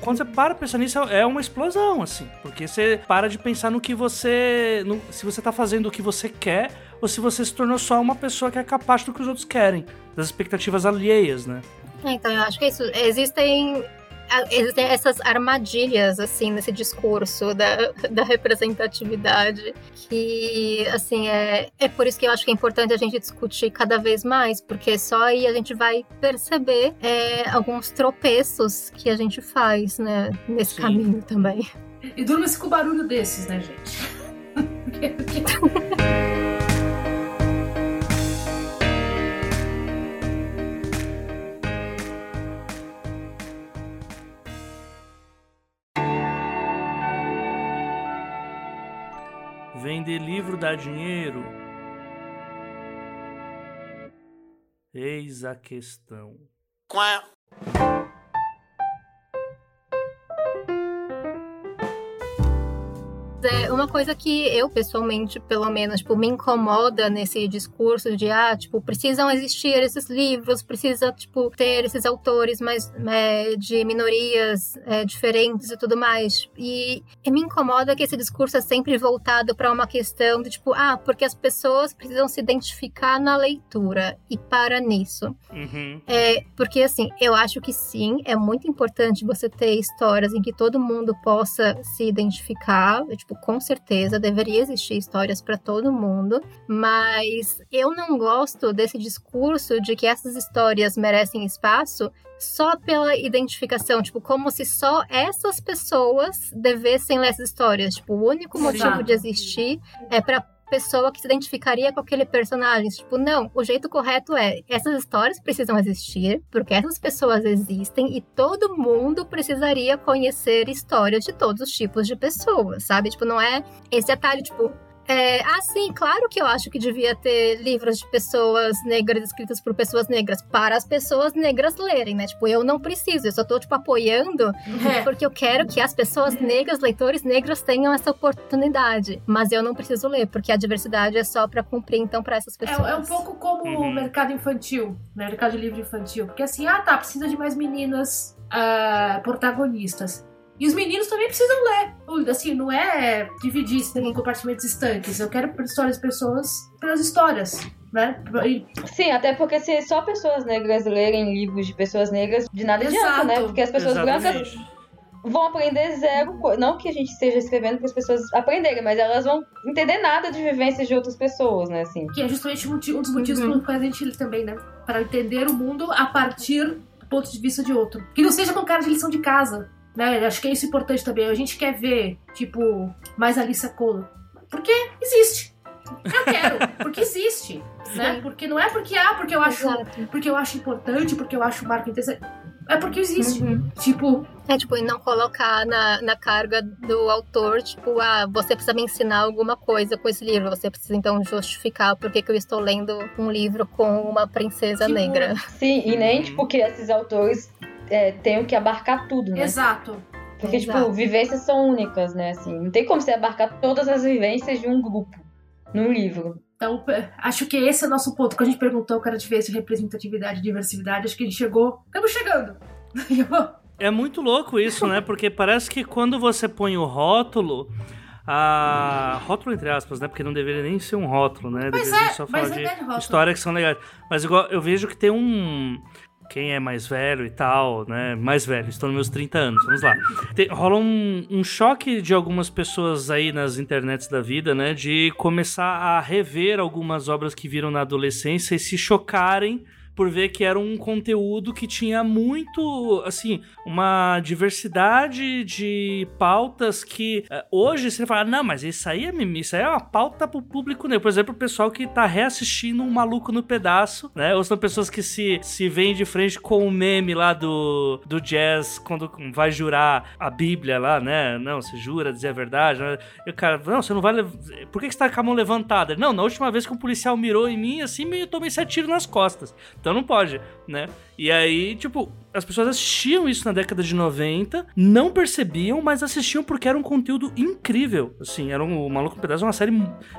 [SPEAKER 3] Quando você para pra pensar nisso, é uma explosão, assim. Porque você para de pensar no que você. no- se você tá fazendo o que você quer, ou se você se tornou só uma pessoa que é capaz do que os outros querem. Das expectativas alheias, né?
[SPEAKER 2] É, Então, eu acho que é isso. Existem existem essas armadilhas, assim, nesse discurso da, da representatividade, que, assim, é, é por isso que eu acho que é importante a gente discutir cada vez mais, porque só aí a gente vai perceber é, alguns tropeços que a gente faz, né, nesse Sim. caminho também.
[SPEAKER 1] E durma-se com barulho desses, né, gente?
[SPEAKER 3] Vender livro dá dinheiro? Eis a questão. Qual
[SPEAKER 2] é uma coisa que eu, pessoalmente, pelo menos, tipo, me incomoda nesse discurso de, ah, tipo, precisam existir esses livros, precisa, tipo, ter esses autores mais é, de minorias é, diferentes e tudo mais. E, e, me incomoda que esse discurso é sempre voltado para uma questão de, tipo, ah, porque as pessoas precisam se identificar na leitura e para nisso.
[SPEAKER 3] Uhum.
[SPEAKER 2] É, porque, assim, eu acho que sim, é muito importante você ter histórias em que todo mundo possa se identificar, tipo, com certeza deveria existir histórias para todo mundo, mas eu não gosto desse discurso de que essas histórias merecem espaço só pela identificação, tipo, como se só essas pessoas devessem ler essas histórias. Tipo, o único motivo Exato. de existir é para pessoa que se identificaria com aquele personagem. Tipo, não, o jeito correto é: essas histórias precisam existir, porque essas pessoas existem e todo mundo precisaria conhecer histórias de todos os tipos de pessoas, sabe? Tipo, não é esse atalho, tipo, é, ah, sim, claro que eu acho que devia ter livros de pessoas negras escritos por pessoas negras para as pessoas negras lerem, né? Tipo, eu não preciso, eu só tô, tipo, apoiando é. porque eu quero que as pessoas negras, leitores negros, tenham essa oportunidade. Mas eu não preciso ler, porque a diversidade é só para cumprir, então, para essas pessoas.
[SPEAKER 1] É, é, um pouco como uhum. o mercado infantil, né? Mercado de livro infantil. Porque assim, ah, tá, precisa de mais meninas uh, protagonistas. E os meninos também precisam ler. Assim, não é dividir isso em compartimentos estanques. Eu quero histórias de pessoas pelas histórias. Né? E...
[SPEAKER 4] Sim, até porque se só pessoas negras lerem livros de pessoas negras, de nada Exato. adianta, né? Porque as pessoas Exatamente. brancas vão aprender zero. Não que a gente esteja escrevendo para as pessoas aprenderem, mas elas vão entender nada de vivências de outras pessoas, né? Assim.
[SPEAKER 1] Que é justamente um dos motivos uhum. pelos quais a gente lê também, né? Para entender o mundo a partir do ponto de vista de outro. Que não seja com cara de lição de casa. Né? Acho que é isso importante também. A gente quer ver, tipo, mais Alice Colo. Porque existe. Eu quero, porque existe, né? Porque não é porque ah, porque eu acho, Exato. porque eu acho importante, porque eu acho o marco interessante. É porque existe. Uhum. Tipo.
[SPEAKER 2] É, tipo, e não colocar na, na carga do autor, tipo, ah, você precisa me ensinar alguma coisa com esse livro. Você precisa, então, justificar por que, que eu estou lendo um livro com uma princesa tipo, negra.
[SPEAKER 4] Sim, e nem, tipo, que esses autores é, tenham que abarcar tudo, né?
[SPEAKER 1] Exato.
[SPEAKER 4] Porque, tipo, Exato. tipo, vivências são únicas, né? Assim, não tem como você abarcar todas as vivências de um grupo num livro.
[SPEAKER 1] Então, acho que esse é o nosso ponto. Quando a gente perguntou, cara, de ver representatividade e diversidade, acho que a gente chegou. Estamos chegando!
[SPEAKER 3] É muito louco isso, né? Porque parece que quando você põe o rótulo, a rótulo entre aspas, né? Porque não deveria nem ser um rótulo, né?
[SPEAKER 1] Mas
[SPEAKER 3] deveria
[SPEAKER 1] é, só falar de é
[SPEAKER 3] histórias que são legais. Mas igual eu vejo que tem um quem é mais velho e tal, né? Mais velho, estou nos meus 30 anos, vamos lá. Tem, rola um, um, choque de algumas pessoas aí nas internets da vida, né? De começar a rever algumas obras que viram na adolescência e se chocarem por ver que era um conteúdo que tinha muito, assim, uma diversidade de pautas que uh, hoje você fala, não, mas isso aí é isso aí é uma pauta pro público negro. Por exemplo, o pessoal que tá reassistindo um maluco no pedaço, né? Ou são pessoas que se, se veem de frente com o meme lá do, do jazz quando vai jurar a Bíblia lá, né? Não, você jura dizer a verdade. Né? E o cara, não, você não vai. Por que, que você tá com a mão levantada? Não, na última vez que um policial mirou em mim, assim, eu tomei sete tiros nas costas. Então não pode, né? E aí, tipo, as pessoas assistiam isso na década de 90, não percebiam, mas assistiam porque era um conteúdo incrível. Assim, era um, o Maluco Pedaço é uma série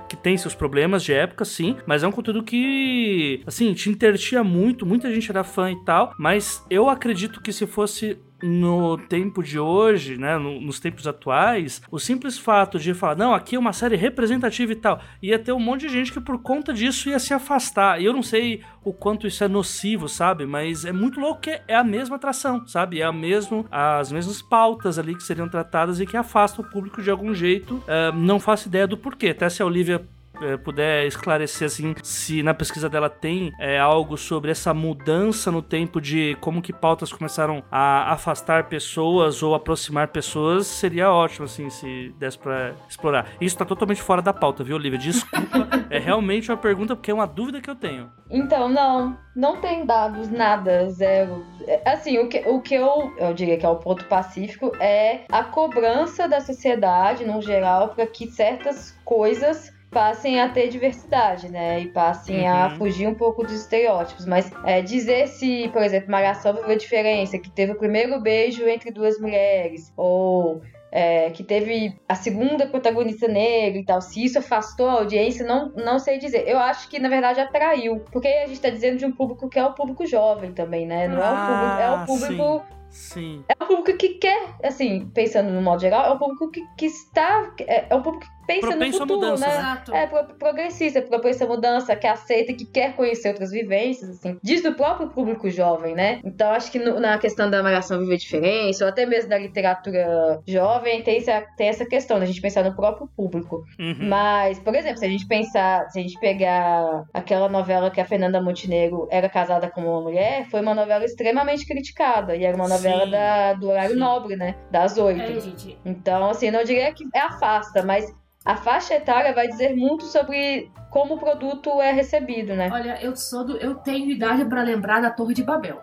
[SPEAKER 3] que tem seus problemas de época, sim, mas é um conteúdo que, assim, te intertia muito, muita gente era fã e tal, mas eu acredito que se fosse no tempo de hoje, né, no, nos tempos atuais, o simples fato de falar, não, aqui é uma série representativa e tal, ia ter um monte de gente que por conta disso ia se afastar. E eu não sei o quanto isso é nocivo, sabe? Mas é muito louco que é a mesma atração, sabe? É a mesmo, as mesmas pautas ali que seriam tratadas e que afastam o público de algum jeito. Uh, não faço ideia do porquê. Até se a Olivia é, puder esclarecer assim se na pesquisa dela tem é, algo sobre essa mudança no tempo de como que pautas começaram a afastar pessoas ou aproximar pessoas, seria ótimo assim se desse para explorar. Isso tá totalmente fora da pauta, viu, Olivia? Desculpa, é realmente uma pergunta porque é uma dúvida que eu tenho.
[SPEAKER 4] Então, não, não tem dados, nada, zero. Assim, o que, o que eu, eu diria que é o ponto pacífico é a cobrança da sociedade, no geral, para que certas coisas passem a ter diversidade, né? E passem uhum. a fugir um pouco dos estereótipos. Mas é, dizer se, por exemplo, Malhação viveu a diferença, que teve o primeiro beijo entre duas mulheres, ou é, que teve a segunda protagonista negra e tal, se isso afastou a audiência, não, não sei dizer. Eu acho que, na verdade, atraiu. Porque a gente tá dizendo de um público que é o público jovem também, né? Não ah, é o público. É o público.
[SPEAKER 3] Sim.
[SPEAKER 4] É o público que quer, assim, pensando no modo geral, é o público que, que está. É, é o público pensa Propenso no futuro, mudança, né?
[SPEAKER 3] Exato.
[SPEAKER 4] É progressista, propensa a mudança, que aceita, que quer conhecer outras vivências, assim. Diz do próprio público jovem, né? Então acho que no, na questão da malhação viver diferença, ou até mesmo da literatura jovem, tem essa, tem essa questão, da gente pensar no próprio público.
[SPEAKER 3] Uhum.
[SPEAKER 4] Mas, por exemplo, se a gente pensar, se a gente pegar aquela novela que a Fernanda Montenegro era casada com uma mulher, foi uma novela extremamente criticada. E era uma novela da, do horário Sim. nobre, né? Das oito.
[SPEAKER 1] É,
[SPEAKER 4] então, assim, não diria que é afasta, mas a faixa etária vai dizer muito sobre como o produto é recebido, né?
[SPEAKER 1] Olha, eu sou do, eu tenho idade para lembrar da Torre de Babel.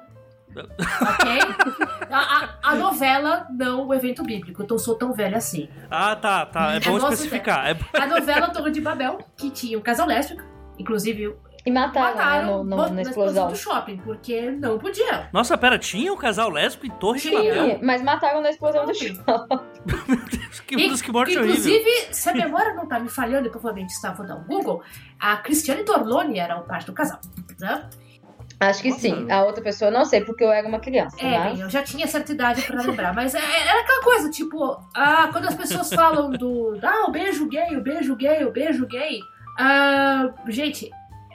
[SPEAKER 1] ok? A, a, a, novela, não o evento bíblico. Então sou tão velha assim.
[SPEAKER 3] Ah, tá, tá. É bom especificar. É...
[SPEAKER 1] A novela Torre de Babel, que tinha um casal lésbico, inclusive
[SPEAKER 4] e mataram,
[SPEAKER 1] mataram
[SPEAKER 4] né, no, no, na, explosão.
[SPEAKER 1] do shopping, porque não podia.
[SPEAKER 3] Nossa, pera, tinha um casal lésbico em Torre tinha. de Babel?
[SPEAKER 4] Mas mataram na explosão do shopping.
[SPEAKER 3] Meu Deus, que, e, que morte
[SPEAKER 1] Inclusive,
[SPEAKER 3] horrível.
[SPEAKER 1] se a memória não tá me falhando, provavelmente estava no Google, a Cristiane Torloni era o parte do casal, né?
[SPEAKER 4] Acho que sim. A outra pessoa não sei, porque eu era uma criança.
[SPEAKER 1] É, mas... eu já tinha certa idade pra lembrar. Mas é, é, era aquela coisa, tipo, ah, quando as pessoas falam do. Ah, o beijo gay, o beijo gay, o beijo gay. Ah, gente,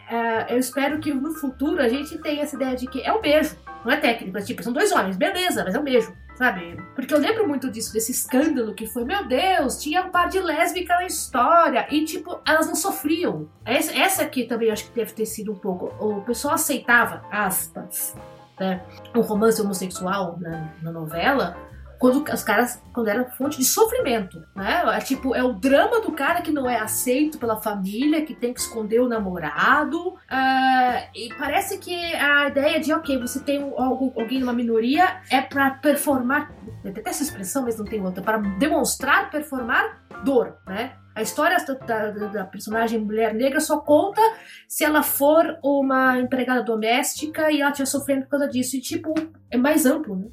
[SPEAKER 1] uh, eu espero que no futuro a gente tenha essa ideia de que é um beijo, não é técnico, é tipo, são dois homens, beleza, mas é um beijo, sabe? Porque eu lembro muito disso, desse escândalo que foi, meu Deus, tinha um par de lésbica na história, e tipo, elas não sofriam. Essa, essa aqui também acho que deve ter sido um pouco, o pessoal aceitava, aspas, né, um romance homossexual na novela, quando os caras quando era fonte de sofrimento, né? É tipo, é o drama do cara que não é aceito pela família, que tem que esconder o namorado. Uh, e parece que a ideia de, ok, você tem alguém numa minoria é para performar, até essa expressão, mas não tem outra, para demonstrar, performar dor, né? A história da, da, da, personagem mulher negra só conta se ela for uma empregada doméstica e ela estiver sofrendo por causa disso. E, tipo, é mais amplo, né?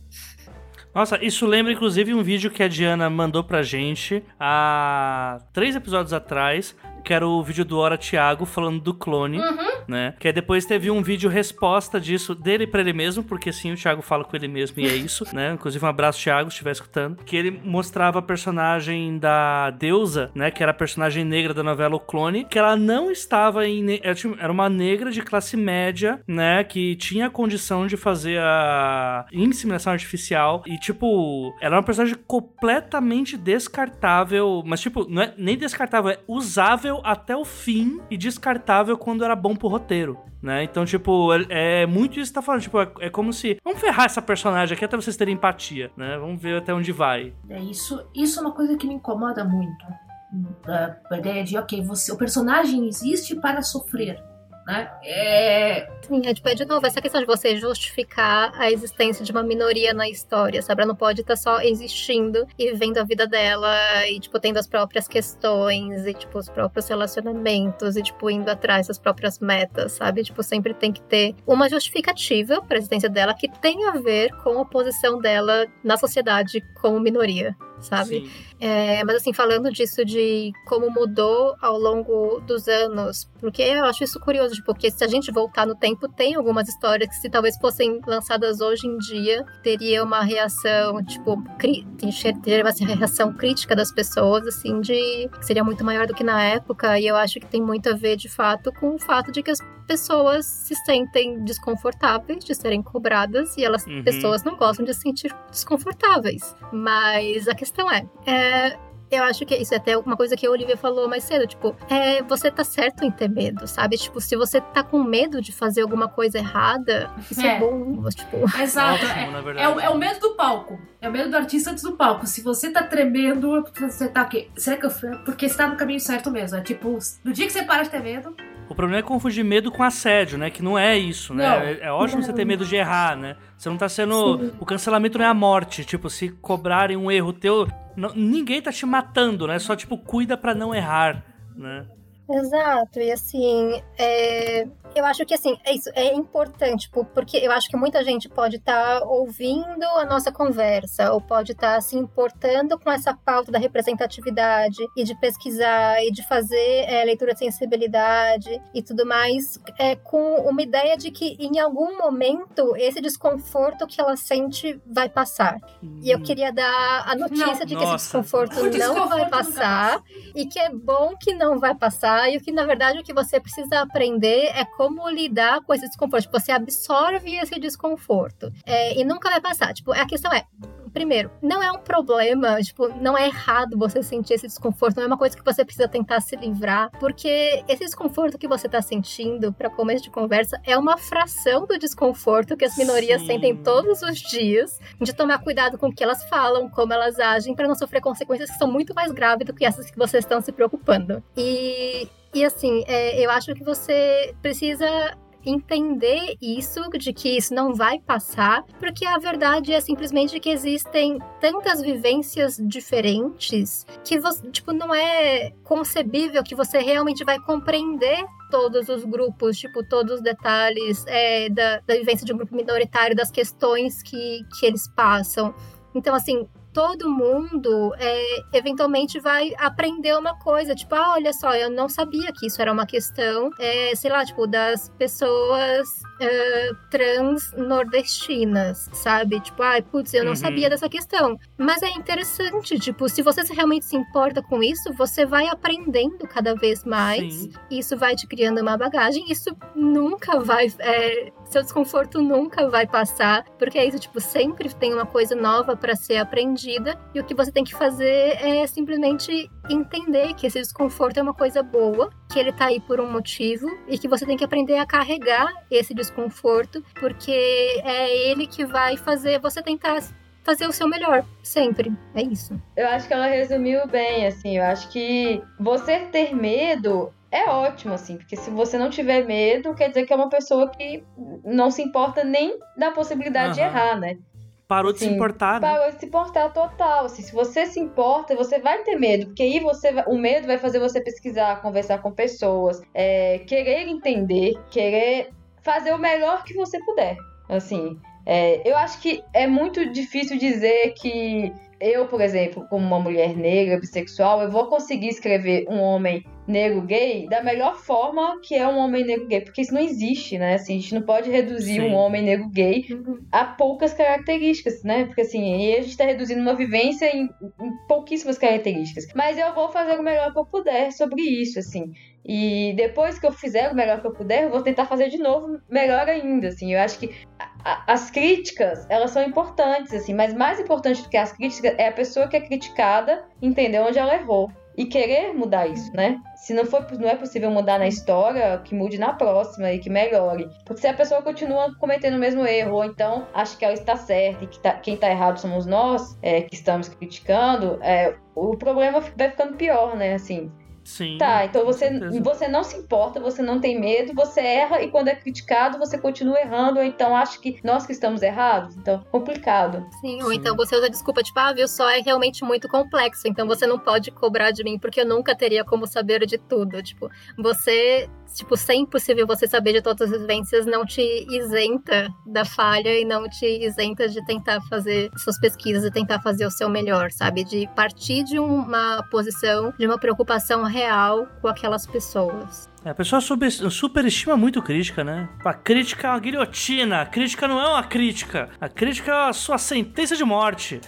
[SPEAKER 3] Nossa, isso lembra inclusive um vídeo que a Diana mandou pra gente há três episódios atrás, que era o vídeo do Hora Thiago falando do clone,
[SPEAKER 1] uhum.
[SPEAKER 3] Né? Que aí depois teve um vídeo resposta disso dele para ele mesmo, porque sim, o Thiago fala com ele mesmo e é isso, né? Inclusive um abraço, Thiago, se estiver escutando. Que ele mostrava a personagem da deusa, né? Que era a personagem negra da novela O Clone, que ela não estava em. Era uma negra de classe média, né? Que tinha a condição de fazer a inseminação artificial. E, tipo, ela era uma personagem completamente descartável, mas, tipo, não é nem descartável, é usável até o fim e descartável quando era bom pro roteiro. Né? Então, tipo, é, é muito isso que tá falando. Tipo, é, é, como se. Vamos ferrar essa personagem aqui até vocês terem empatia, né? Vamos ver até onde vai.
[SPEAKER 1] É isso, isso é uma coisa que me incomoda muito. A ideia de, ok, você, o personagem existe para sofrer né? É...
[SPEAKER 2] Sim, é, tipo, é de novo, essa questão de você justificar a existência de uma minoria na história, sabe? Ela não pode estar só existindo e vivendo a vida dela e, tipo, tendo as próprias questões e, tipo, os próprios relacionamentos e, tipo, indo atrás das próprias metas, sabe? Tipo, sempre tem que ter uma justificativa para a existência dela que tenha a ver com a posição dela na sociedade como minoria. Sabe? É, mas assim, falando disso de como mudou ao longo dos anos, porque eu acho isso curioso, tipo, porque se a gente voltar no tempo, tem algumas histórias que se talvez fossem lançadas hoje em dia, teria uma reação, tipo, teria uma reação crítica das pessoas, assim, de que seria muito maior do que na época, e eu acho que tem muito a ver, de fato, com o fato de que as pessoas se sentem desconfortáveis de serem cobradas e elas uhum. pessoas não gostam de se sentir desconfortáveis. Mas a questão é, é eu acho que isso é até uma coisa que a Olivia falou mais cedo, tipo, é, você tá certo em ter medo, sabe? Tipo, se você tá com medo de fazer alguma coisa errada, isso é, é bom, tipo...
[SPEAKER 1] Exato, Ótimo, é, é, o, é, o, medo do palco, é o medo do artista antes do palco. Se você tá tremendo, você tá aqui, será que eu... Porque você tá no caminho certo mesmo, é tipo, no dia que você para de ter medo,
[SPEAKER 3] o problema é confundir medo com assédio, né? Que não é isso, né? É, é, ótimo não. você ter medo de errar, né? Você não tá sendo. Sim. O cancelamento não é a morte. Tipo, se cobrarem um erro teu. Não, ninguém tá te matando, né? Só, tipo, cuida para não errar, né?
[SPEAKER 2] Exato, e assim, é, eu acho que assim, é isso, é importante, porque eu acho que muita gente pode estar tá ouvindo a nossa conversa, ou pode estar tá se importando com essa pauta da representatividade, e de pesquisar, e de fazer é, leitura de sensibilidade e tudo mais, é, com uma ideia de que em algum momento esse desconforto que ela sente vai passar. Hum. E eu hum. queria dar a notícia não, de que nossa. esse desconforto não desconforto vai passar, e que é bom que não vai passar e o que, na verdade, o que você precisa aprender é como lidar com esse desconforto. Tipo, você absorve esse desconforto é, e nunca vai passar. Tipo, a questão é, primeiro, não é um problema, tipo, não é errado você sentir esse desconforto, não é uma coisa que você precisa tentar se livrar, porque esse desconforto que você tá sentindo para começo de conversa é uma fração do desconforto que as minorias Sim. sentem todos os dias, de tomar cuidado com o que elas falam, como elas agem, para não sofrer consequências que são muito mais graves do que essas que vocês estão se preocupando. E e assim, é, eu acho que você precisa entender isso, de que isso não vai passar, porque a verdade é simplesmente que existem tantas vivências diferentes que você, tipo, não é concebível que você realmente vai compreender todos os grupos, tipo, todos os detalhes é, da, da vivência de um grupo minoritário, das questões que, que eles passam. Então, assim, todo mundo é, eventualmente vai aprender uma coisa, tipo, ah, olha só, eu não sabia que isso era uma questão, é, sei lá, tipo, das pessoas é, trans nordestinas, sabe? Tipo, ai, ah, putz, eu não uhum. sabia dessa questão. Mas é interessante, tipo, se você realmente se importa com isso, você vai aprendendo cada vez mais, Sim. isso vai te criando uma bagagem, isso nunca vai é, seu desconforto nunca vai passar, porque é isso, tipo, sempre tem uma coisa nova para ser aprendida e o que você tem que fazer é simplesmente entender que esse desconforto é uma coisa boa, que ele tá aí por um motivo e que você tem que aprender a carregar esse desconforto, porque é ele que vai fazer você tentar fazer o seu melhor, sempre. É isso.
[SPEAKER 4] Eu acho que ela resumiu bem, assim. Eu acho que você ter medo é ótimo, assim, porque se você não tiver medo, quer dizer que é uma pessoa que não se importa nem da possibilidade uhum. de errar, né?
[SPEAKER 3] Parou de se importar,
[SPEAKER 4] né? Parou de se importar total. Assim, se você se importa, você vai ter medo, porque aí você o medo vai fazer você pesquisar, conversar com pessoas, é, querer entender, querer fazer o melhor que você puder. Assim, é, eu acho que é muito difícil dizer que eu, por exemplo, como uma mulher negra, bissexual, eu vou conseguir escrever um homem negro gay da melhor forma que é um homem negro gay, porque isso não existe, né? Assim, a gente não pode reduzir Sim. um homem negro gay a poucas características, né? Porque assim, aí a gente tá reduzindo uma vivência em, em pouquíssimas características. Mas eu vou fazer o melhor que eu puder sobre isso, assim. E depois que eu fizer o melhor que eu puder, eu vou tentar fazer de novo melhor ainda, assim. Eu acho que a, as críticas, elas são importantes, assim, mas mais importante do que as críticas é a pessoa que é criticada entender onde ela errou e querer mudar isso, né? Se não for, não é possível mudar na história, que mude na próxima e que melhore. Porque se a pessoa continua cometendo o mesmo erro, ou então acha que ela está certa e que tá, quem está errado somos nós, é, que estamos criticando, é, o problema vai ficando pior, né? Assim,
[SPEAKER 3] Sim.
[SPEAKER 4] Tá, então você, você não se importa, você não tem medo, você erra e quando é criticado você continua errando, ou então acha que nós que estamos errados. Então, complicado.
[SPEAKER 2] Sim, ou Sim. então você usa desculpa, tipo, ah, viu só, é realmente muito complexo, então você não pode cobrar de mim porque eu nunca teria como saber de tudo. Tipo, você tipo, ser impossível você saber de todas as vivências não te isenta da falha e não te isenta de tentar fazer suas pesquisas e tentar fazer o seu melhor, sabe? De partir de uma posição, de uma preocupação real com aquelas pessoas.
[SPEAKER 3] É, a pessoa super, superestima muito crítica, né? A crítica é uma guilhotina. A crítica não é uma crítica. A crítica é a sua sentença de morte.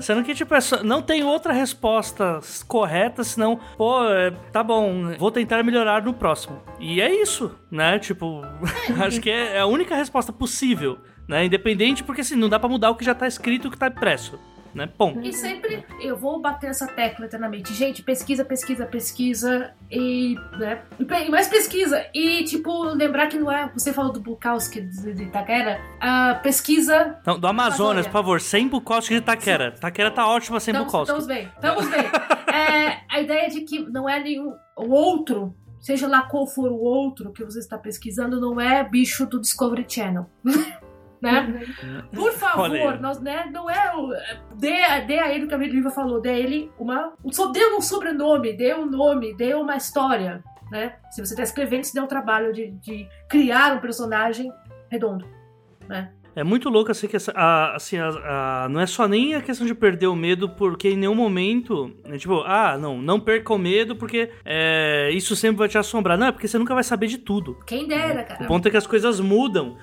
[SPEAKER 3] Sendo que, tipo, não tem outra resposta correta, senão, pô, é, tá bom, vou tentar melhorar no próximo. E é isso, né? Tipo, acho que é a única resposta possível, né? Independente, porque assim, não dá para mudar o que já tá escrito, o que tá impresso né? Ponto.
[SPEAKER 1] E sempre eu vou bater essa tecla eternamente. Gente, pesquisa, pesquisa, pesquisa e, né? E mais pesquisa. E, tipo, lembrar que não é. Você falou do Bukowski de Itaquera. Uh, pesquisa.
[SPEAKER 3] Não, do Amazonas, por favor, sem Bukowski de Itaquera. Sim. Itaquera tá ótima sem Bukowski.
[SPEAKER 1] Estamos bem, estamos bem. é, a ideia de que não é nenhum. O outro seja lá qual for o outro que você está pesquisando, não é bicho do Discovery Channel. né? Uhum. Por favor, nós, né, não é o. Dê, dê a ele o que a Liva falou, dê a ele uma. Só dê um sobrenome, dê um nome, dê uma história. Né? Se você está escrevendo, se dê um trabalho de, de criar um personagem redondo. Né?
[SPEAKER 3] É muito louco assim que essa, a, assim, a, a, não é só nem a questão de perder o medo, porque em nenhum momento, né, tipo, ah, não, não perca o medo porque é, isso sempre vai te assombrar. Não, é porque você nunca vai saber de tudo.
[SPEAKER 1] Quem dera, cara.
[SPEAKER 3] O ponto é que as coisas mudam.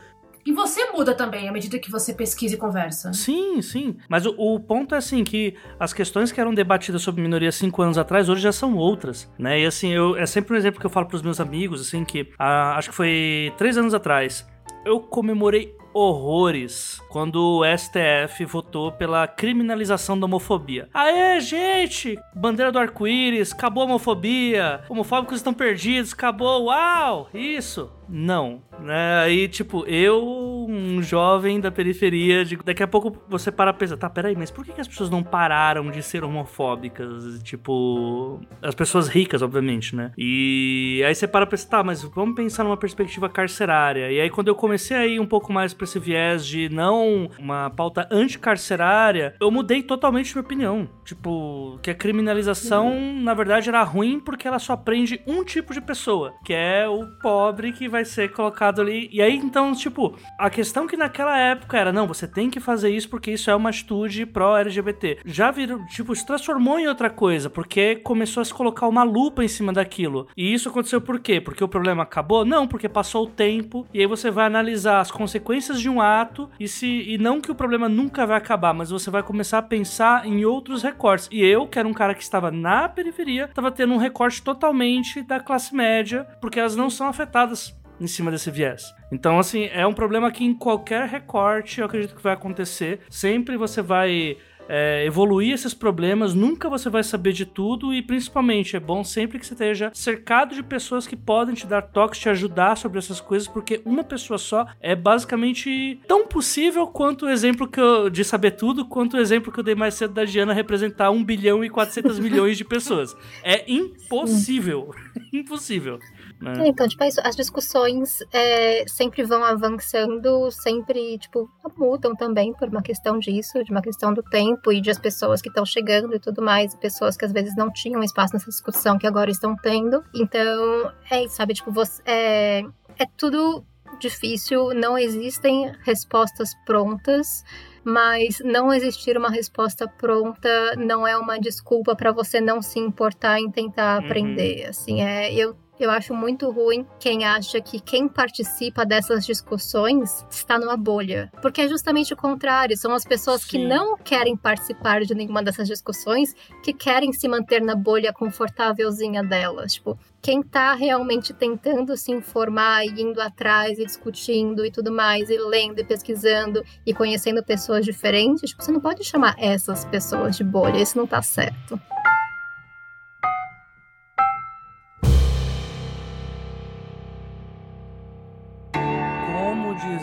[SPEAKER 1] E você muda também à medida que você pesquisa e conversa.
[SPEAKER 3] Sim, sim. Mas o, o, ponto é assim que as questões que eram debatidas sobre minoria cinco anos atrás hoje já são outras, né? E assim, eu, é sempre um exemplo que eu falo para os meus amigos, assim, que ah, acho que foi três anos atrás. Eu comemorei horrores quando o STF votou pela criminalização da homofobia. Aê, gente! Bandeira do arco-íris, acabou a homofobia, homofóbicos estão perdidos, acabou, uau! Isso! Não, né? Aí, tipo, eu, um jovem da periferia, de, daqui a pouco você para pensar, tá, peraí, mas por que, que as pessoas não pararam de ser homofóbicas? Tipo, as pessoas ricas, obviamente, né? E aí você para pensar, tá, mas vamos pensar numa perspectiva carcerária. E aí, quando eu comecei a ir um pouco mais pra esse viés de não uma pauta anticarcerária, eu mudei totalmente minha opinião. Tipo, que a criminalização, uhum. na verdade, era ruim porque ela só prende um tipo de pessoa, que é o pobre que vai ser colocado ali. E aí, então, tipo, a questão que naquela época era, não, você tem que fazer isso porque isso é uma atitude pró-LGBT. Já virou, tipo, se transformou em outra coisa, porque começou a se colocar uma lupa em cima daquilo. E isso aconteceu por quê? Porque o problema acabou? Não, porque passou o tempo e aí você vai analisar as consequências de um ato e se e não que o problema nunca vai acabar, mas você vai começar a pensar em outros recortes. E eu, que era um cara que estava na periferia, estava tendo um recorte totalmente da classe média, porque elas não são afetadas em cima desse viés. Então, assim, é um problema que em qualquer recorte eu acredito que vai acontecer. Sempre você vai é, evoluir esses problemas, nunca você vai saber de tudo e principalmente é bom sempre que você esteja cercado de pessoas que podem te dar toques, te ajudar sobre essas coisas, porque uma pessoa só é basicamente tão possível quanto o exemplo que eu, de saber tudo, quanto o exemplo que eu dei mais cedo da Diana representar 1 bilhão e 400 milhões de pessoas. É impossível. impossível.
[SPEAKER 2] Né? Então, tipo, é as discussões é, sempre vão avançando, sempre, tipo, mudam também por uma questão disso, de uma questão do tempo e de as pessoas que estão chegando e tudo mais, pessoas que às vezes não tinham espaço nessa discussão que agora estão tendo. Então, é isso, sabe? Tipo, você, é, é tudo difícil, não existem respostas prontas mas não existir uma resposta pronta não é uma desculpa para você não se importar em tentar uhum. aprender. Assim, é, eu eu acho muito ruim quem acha que quem participa dessas discussões está numa bolha. Porque é justamente o contrário. São as pessoas Sim. que não querem participar de nenhuma dessas discussões que querem se manter na bolha confortávelzinha delas. Tipo, quem está realmente tentando se informar e indo atrás e discutindo e tudo mais, e lendo e pesquisando e conhecendo pessoas diferentes, tipo, você não pode chamar essas pessoas de bolha, isso não está certo.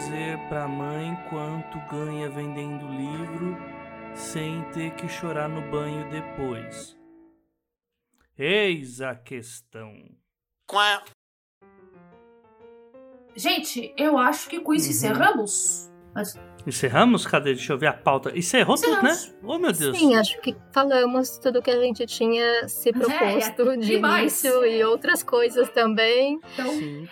[SPEAKER 3] Dizer para a mãe quanto ganha vendendo livro sem ter que chorar no banho depois. Eis a questão.
[SPEAKER 1] Quá. Gente, eu acho que com isso uhum. encerramos. Mas
[SPEAKER 3] Encerramos? Cadê? Deixa eu ver a pauta. Encerrou tudo, né?
[SPEAKER 1] Encerramos.
[SPEAKER 3] Oh, meu Deus.
[SPEAKER 2] Sim, acho que falamos tudo que a gente tinha se proposto
[SPEAKER 1] é,
[SPEAKER 2] de
[SPEAKER 1] demais.
[SPEAKER 2] início e outras coisas também.
[SPEAKER 1] Então,
[SPEAKER 3] Sim.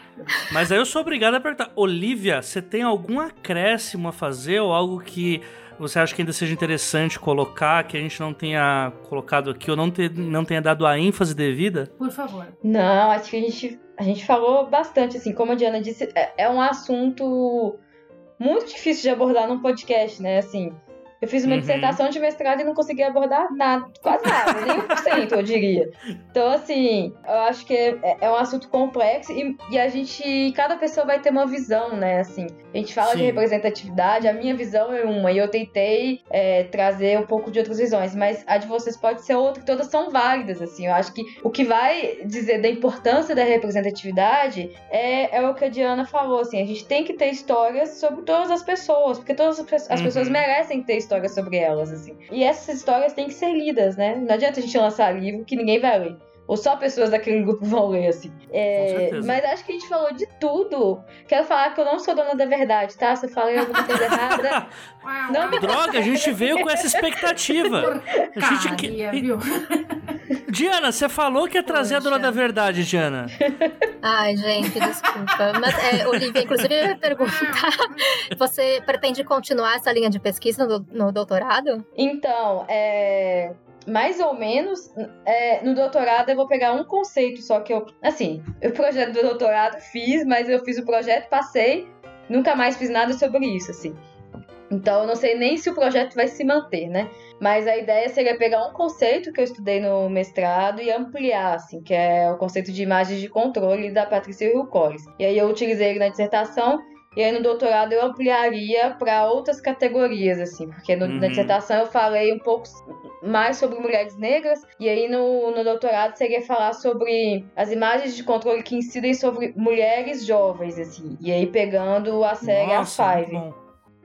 [SPEAKER 3] Mas aí eu sou obrigado a perguntar. Olivia, você tem algum acréscimo a fazer ou algo que você acha que ainda seja interessante colocar, que a gente não tenha colocado aqui ou não, te- não tenha dado a ênfase devida?
[SPEAKER 1] por favor.
[SPEAKER 4] Não, acho que a gente, a gente falou bastante, assim, como a Diana disse, é, é um assunto muito difícil de abordar num podcast, né? Assim, eu fiz uma
[SPEAKER 3] Uhum.
[SPEAKER 4] dissertação de mestrado e não consegui abordar nada, quase nada, nem um por cento, eu diria. Então, assim, eu acho que é, é um assunto complexo e, e a gente, cada pessoa vai ter uma visão, né? Assim, a gente fala de
[SPEAKER 3] Sim.
[SPEAKER 4] representatividade, a minha visão é uma e eu tentei é, trazer um pouco de outras visões, mas a de vocês pode ser outra, todas são válidas, assim. Eu acho que o que vai dizer da importância da representatividade é, é o que a Diana falou, assim, a gente tem que ter histórias sobre todas as pessoas, porque todas as, as
[SPEAKER 3] Uhum.
[SPEAKER 4] pessoas merecem ter histórias sobre elas, assim. E essas histórias têm que ser lidas, né? Não adianta a gente lançar livro que ninguém vai ler. Ou só pessoas daquele grupo vão ler, assim. É, mas acho que a gente falou de tudo. Quero falar que eu não sou dona da verdade, tá? Se eu falei alguma coisa errada, Não me-
[SPEAKER 3] Droga, a gente veio com essa expectativa. A gente que-
[SPEAKER 1] viu?
[SPEAKER 3] Diana, você falou que ia trazer a dona
[SPEAKER 1] Poxa.
[SPEAKER 3] da verdade, Diana.
[SPEAKER 2] Ai, gente, desculpa. Mas, é, Olivia, inclusive, eu ia perguntar: você pretende continuar essa linha de pesquisa no, no doutorado?
[SPEAKER 4] Então, é, mais ou menos, é, no doutorado eu vou pegar um conceito só que eu. Assim, o projeto do doutorado fiz, mas eu fiz o projeto, passei, nunca mais fiz nada sobre isso, assim. Então, eu não sei nem se o projeto vai se manter, né? Mas a ideia seria pegar um conceito que eu estudei no mestrado e ampliar, assim, que é o conceito de imagens de controle da Patrícia Hill Collins. E aí eu utilizei ele na dissertação e aí no doutorado eu ampliaria para outras categorias, assim, porque no-
[SPEAKER 3] Uhum.
[SPEAKER 4] na dissertação eu falei um pouco mais sobre mulheres negras, e aí no, no doutorado seria falar sobre as imagens de controle que incidem sobre mulheres jovens, assim, e aí pegando a série
[SPEAKER 3] Nossa,
[SPEAKER 4] A Five,
[SPEAKER 3] bom.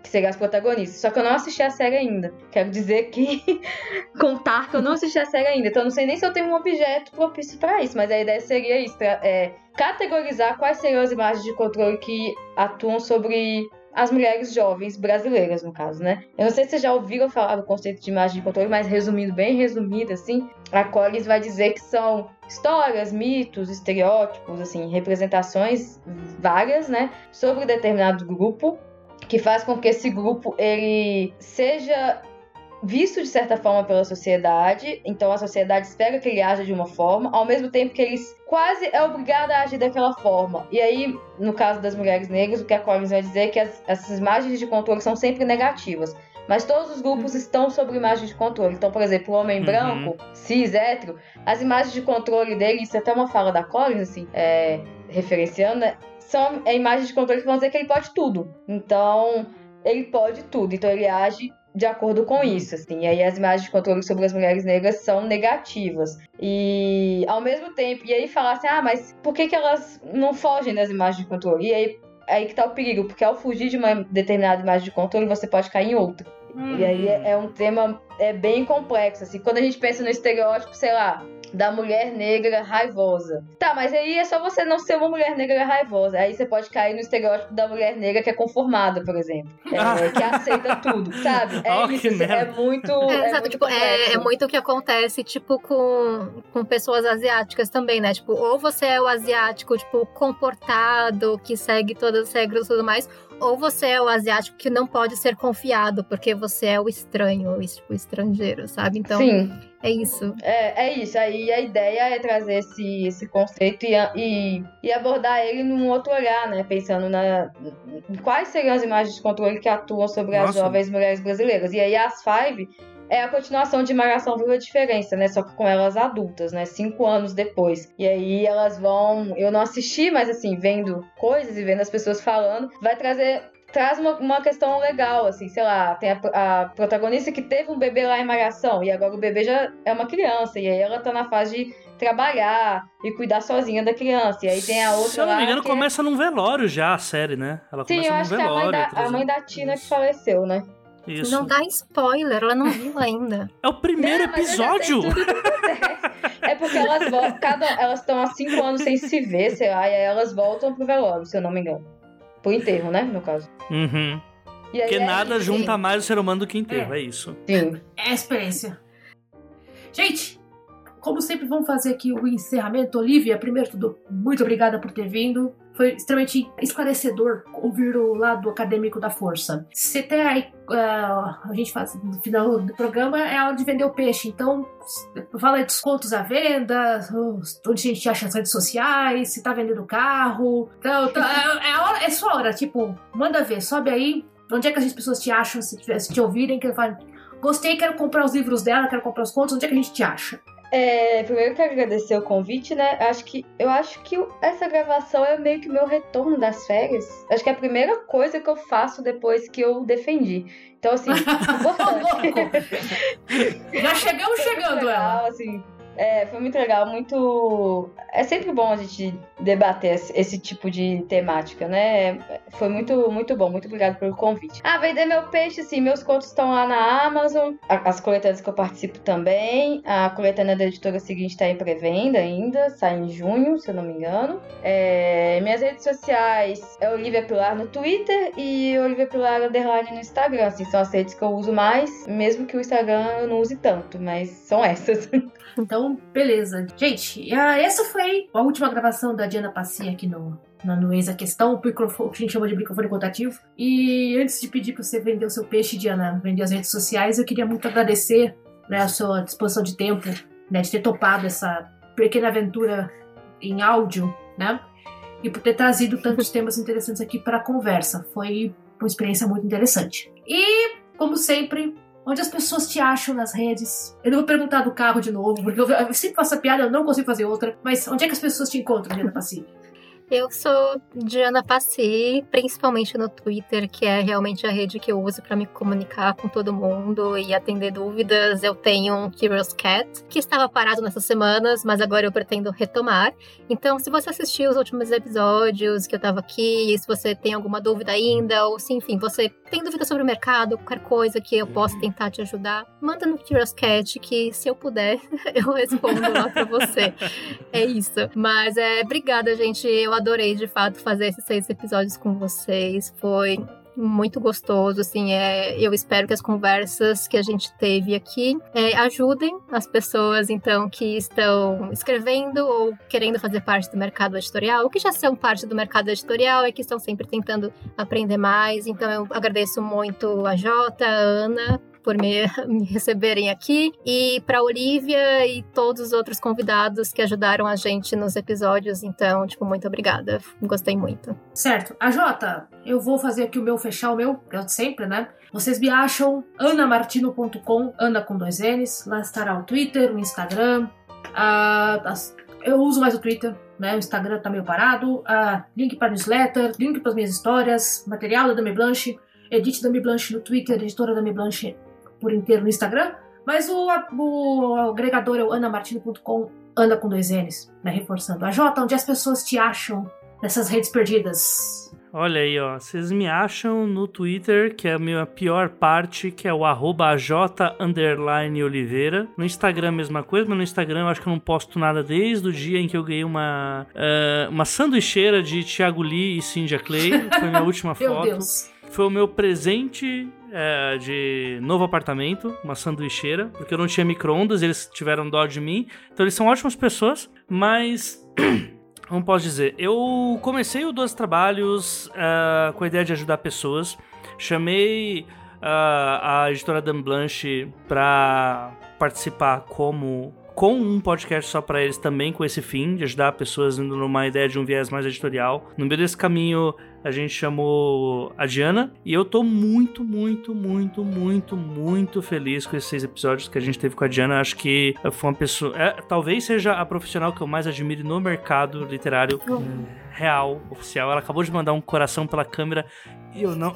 [SPEAKER 4] Que seria as protagonistas. Só que eu não assisti a série ainda. Quero dizer que. contar que eu não assisti a série ainda. Então eu não sei nem se eu tenho um objeto propício pra isso, mas a ideia seria isso: é, categorizar quais seriam as imagens de controle que atuam sobre as mulheres jovens brasileiras, no caso, né? Eu não sei se vocês já ouviram falar do conceito de imagem de controle, mas resumindo, bem resumido, assim, a Collins vai dizer que são histórias, mitos, estereótipos, assim, representações várias, né, sobre determinado grupo, que faz com que esse grupo ele seja visto de certa forma pela sociedade, então a sociedade espera que ele haja de uma forma, ao mesmo tempo que ele quase é obrigado a agir daquela forma. E aí, no caso das mulheres negras, o que a Collins vai dizer é que as, essas imagens de controle são sempre negativas. Mas todos os grupos estão sob imagem de controle. Então, por exemplo, o homem
[SPEAKER 3] Uhum.
[SPEAKER 4] branco, cis, hétero, as imagens de controle dele, isso é até uma fala da Collins, assim, é, referenciando, né, são é, imagens de controle que vão dizer que ele pode tudo. Então, ele pode tudo. Então, ele age de acordo com isso, assim. E aí as imagens de controle sobre as mulheres negras são negativas. E ao mesmo tempo, e aí falar assim, ah, mas por que, que elas não fogem das imagens de controle? E aí, aí que tá o perigo, porque ao fugir de uma determinada imagem de controle, você pode cair em outra. E aí é, é um tema é bem complexo, assim. Quando a gente pensa no estereótipo, sei lá, da mulher negra raivosa. Tá, mas aí é só você não ser uma mulher negra raivosa. Aí você pode cair no estereótipo da mulher negra que é conformada, por exemplo. É, que aceita tudo, sabe? É
[SPEAKER 3] Oh,
[SPEAKER 4] isso, assim, é muito.
[SPEAKER 2] É,
[SPEAKER 4] É, muito
[SPEAKER 2] tipo, é, é muito o que acontece, tipo, com, com pessoas asiáticas também, né? Tipo, ou você é o asiático, tipo, comportado, que segue todas as regras e tudo mais, ou você é o asiático que não pode ser confiado, porque você é o estranho, o es- o estrangeiro, sabe? Então,
[SPEAKER 4] Sim.
[SPEAKER 2] É isso.
[SPEAKER 4] É, é isso. Aí a ideia é trazer esse, esse conceito e, e, e abordar ele num outro olhar, né? Pensando na em quais seriam as imagens de controle que atuam sobre as
[SPEAKER 3] Nossa.
[SPEAKER 4] jovens mulheres brasileiras. E aí as Five é a continuação de Malhação Viu a Diferença, né? Só que com elas adultas, né? Cinco anos depois. E aí elas vão. Eu não assisti, mas assim, vendo coisas e vendo as pessoas falando, vai trazer traz uma, uma questão legal, assim, sei lá, tem a, a protagonista que teve um bebê lá em Malhação, e agora o bebê já é uma criança, e aí ela tá na fase de trabalhar e cuidar sozinha da criança, e aí tem a outra
[SPEAKER 3] Se eu não
[SPEAKER 4] lá
[SPEAKER 3] me engano,
[SPEAKER 4] que...
[SPEAKER 3] começa num velório já a série, né? Ela
[SPEAKER 4] Sim,
[SPEAKER 3] começa
[SPEAKER 4] eu
[SPEAKER 3] num
[SPEAKER 4] acho que é a
[SPEAKER 3] velório.
[SPEAKER 4] mãe da, a mãe da Tina que
[SPEAKER 3] Isso.
[SPEAKER 4] faleceu, né?
[SPEAKER 3] Isso.
[SPEAKER 2] Não dá spoiler, ela não viu ainda.
[SPEAKER 3] É o primeiro
[SPEAKER 4] Não,
[SPEAKER 3] episódio.
[SPEAKER 4] que. É porque elas voltam, cada, elas estão há cinco anos sem se ver, sei lá, e aí elas voltam pro velório, se eu não me engano. Pro enterro, né, no caso.
[SPEAKER 3] Uhum.
[SPEAKER 4] E
[SPEAKER 3] Porque
[SPEAKER 4] é
[SPEAKER 3] nada junta mais o ser humano do que enterro, é, isso.
[SPEAKER 4] Sim.
[SPEAKER 1] É a experiência. Gente, como sempre, vamos fazer aqui o encerramento. Olivia, primeiro de tudo, muito obrigada por ter vindo. Foi extremamente esclarecedor ouvir o lado acadêmico da força. Você tem aí, ah, a gente faz no final do programa, é a hora de vender o peixe. Então, fala aí descontos à venda, onde a gente acha as redes sociais, se tá vendendo carro. Então, é, é hora, é sua hora, tipo, manda ver, sobe aí. Onde é que as pessoas te acham se, tiver- se te ouvirem? Que falam, Gostei, quero comprar os livros dela, quero comprar os contos. Onde é que a gente te acha?
[SPEAKER 4] É, primeiro eu quero agradecer o convite, né? Acho que eu acho que essa gravação é meio que meu retorno das férias. Acho que é a primeira coisa que eu faço depois que eu defendi. Então, assim, importante.
[SPEAKER 1] Já chegamos chegando,
[SPEAKER 4] legal,
[SPEAKER 1] ela.
[SPEAKER 4] assim. É, foi muito legal, muito. É sempre bom a gente debater esse, tipo de temática, né? Foi muito, muito bom. Muito obrigada pelo convite. Ah, vender meu peixe, sim. Meus contos estão lá na Amazon. As coletâneas que eu participo também. A coletânea da editora seguinte está em pré-venda ainda. Sai em junho, se eu não me engano. É, minhas redes sociais é Olivia Pilar no Twitter e Olivia Pilar Underline no Instagram. Assim, são as redes que eu uso mais. Mesmo que o Instagram eu não use tanto, mas são essas.
[SPEAKER 1] Então, beleza. Gente, ah, essa foi a última gravação da Diana Passi aqui no, no, no Eis a Questão, o microfone, que a gente chama de microfone rotativo. E antes de pedir pra você vender o seu peixe, Diana, vender as redes sociais, eu queria muito agradecer né, a sua disposição de tempo, né, de ter topado essa pequena aventura em áudio, né? E por ter trazido tantos temas interessantes aqui para a conversa. Foi uma experiência muito interessante. E, como sempre, Onde as pessoas te acham nas redes? Eu não vou perguntar do carro de novo, porque eu, sempre faço essa piada, eu não consigo fazer outra. Mas onde é que as pessoas te encontram, Diana Passi?
[SPEAKER 2] Eu sou Diana Passi, principalmente no Twitter, que é realmente a rede que eu uso para me comunicar com todo mundo e atender dúvidas. Eu tenho um Curious Cat, que estava parado nessas semanas, mas agora eu pretendo retomar. Então, se você assistiu os últimos episódios que eu estava aqui, se você tem alguma dúvida ainda, ou se, enfim, você tem dúvida sobre o mercado, qualquer coisa que eu possa tentar te ajudar, manda no Curious Cat, que se eu puder, eu respondo lá para você. É isso. Mas é, obrigada, gente. Eu adorei de fato fazer esses seis episódios com vocês. Foi muito gostoso, assim, é, eu espero que as conversas que a gente teve aqui é, ajudem as pessoas, então, que estão escrevendo ou querendo fazer parte do mercado editorial, ou que já são parte do mercado editorial e que estão sempre tentando aprender mais, então eu agradeço muito a Jota, a Ana, por me, me receberem aqui e para Olivia e todos os outros convidados que ajudaram a gente nos episódios. Então, tipo, muito obrigada. Gostei muito.
[SPEAKER 1] Certo. A Jota, eu vou fazer aqui o meu, fechar o meu, de sempre, né? Vocês me acham anamartino.com, Ana com dois N's. Lá estará o Twitter, o Instagram. as- eu uso mais o Twitter, né? O Instagram tá meio parado. ah, link para newsletter, link para as minhas histórias, material da Dami Blanche, edit Dami Blanche no Twitter, editora Dami Blanche por inteiro no Instagram. Mas o, o agregador é o anamartino.com, Ana com dois N's, né? Reforçando. A Jota, onde as pessoas te acham nessas redes perdidas?
[SPEAKER 3] Olha aí, ó. Vocês me acham no Twitter, que é a minha pior parte, que é o arroba AJ underline Oliveira. No Instagram, mesma coisa, mas no Instagram eu acho que eu não posto nada desde o dia em que eu ganhei uma, eh, uma sanduicheira de Thiago Lee e Cynthia Clay. Foi a minha última
[SPEAKER 1] Meu
[SPEAKER 3] foto.
[SPEAKER 1] Deus.
[SPEAKER 3] Foi o meu presente é, de novo apartamento, uma sanduicheira, porque eu não tinha micro-ondas, eles tiveram dó de mim. Então eles são ótimas pessoas, mas. Como posso dizer? Eu comecei o 12 Trabalhos é, com a ideia de ajudar pessoas. Chamei ah, a editora Dan Blanche para participar como com um podcast só para eles também com esse fim de ajudar pessoas indo numa ideia de um viés mais editorial. No meio desse caminho a gente chamou a Diana e eu tô muito, muito, muito, muito, muito feliz com esses seis episódios que a gente teve com a Diana. Acho que foi uma pessoa, é, talvez seja a profissional que eu mais admiro no mercado literário real, oficial. Ela acabou de mandar um coração pela câmera e eu não.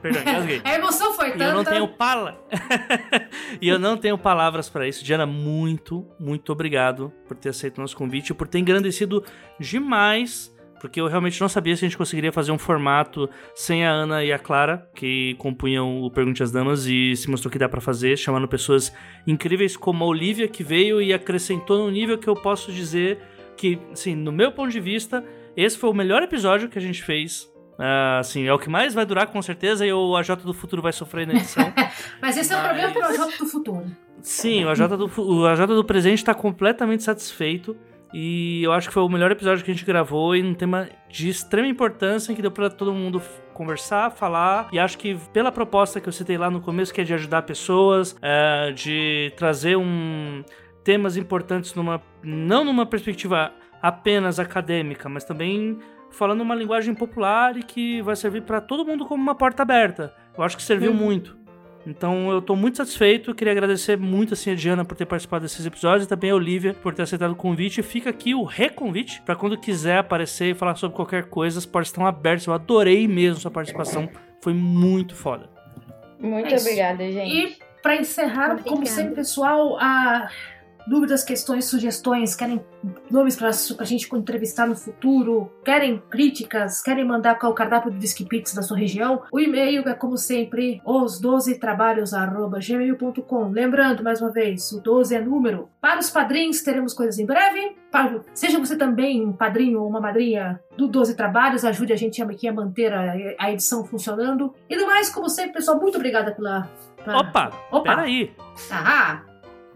[SPEAKER 3] Perdão, engasguei.
[SPEAKER 1] A emoção foi
[SPEAKER 3] E
[SPEAKER 1] tanta.
[SPEAKER 3] eu não tenho pala. e eu não tenho palavras pra isso. Diana, muito, muito obrigado por ter aceito o nosso convite, por ter engrandecido demais. Porque eu realmente não sabia se a gente conseguiria fazer um formato sem a Ana e a Clara, que compunham o Pergunte às Damas, e se mostrou que dá pra fazer, chamando pessoas incríveis como a Olivia, que veio e acrescentou no nível que eu posso dizer que, assim, no meu ponto de vista, esse foi o melhor episódio que a gente fez Uh, assim, é o que mais vai durar com certeza e o AJ do futuro vai sofrer na edição.
[SPEAKER 1] Mas esse é o problema pro AJ do futuro.
[SPEAKER 3] Sim, o AJ do, o AJ do presente está completamente satisfeito. E eu acho que foi o melhor episódio que a gente gravou e um tema de extrema importância que deu para todo mundo conversar, falar. E acho que pela proposta que eu citei lá no começo, que é de ajudar pessoas, é, de trazer um temas importantes numa não numa perspectiva apenas acadêmica, mas também falando uma linguagem popular e que vai servir para todo mundo como uma porta aberta. Eu acho que serviu uhum. muito. Então eu tô muito satisfeito, queria agradecer muito assim a Diana por ter participado desses episódios e também a Olivia por ter aceitado o convite. Fica aqui o reconvite para quando quiser aparecer e falar sobre qualquer coisa, as portas estão abertas. Eu adorei mesmo sua participação, foi muito foda.
[SPEAKER 4] Muito é obrigada, gente.
[SPEAKER 1] E para encerrar, Obrigada. como sempre, pessoal, a dúvidas, questões, sugestões, querem nomes para a gente entrevistar no futuro, querem críticas, querem mandar qual o cardápio do Disquipix da sua região, o e-mail é como sempre os12trabalhos@gmail.com. Lembrando mais uma vez, o 12 é número. Para os padrinhos teremos coisas em breve. Para, seja você também um padrinho ou uma madrinha do 12 Trabalhos, ajude a gente aqui a manter a, a edição funcionando. E do mais, como sempre, pessoal, muito obrigada pela.
[SPEAKER 3] pela... Opa! Opa! Peraí!
[SPEAKER 1] Ah!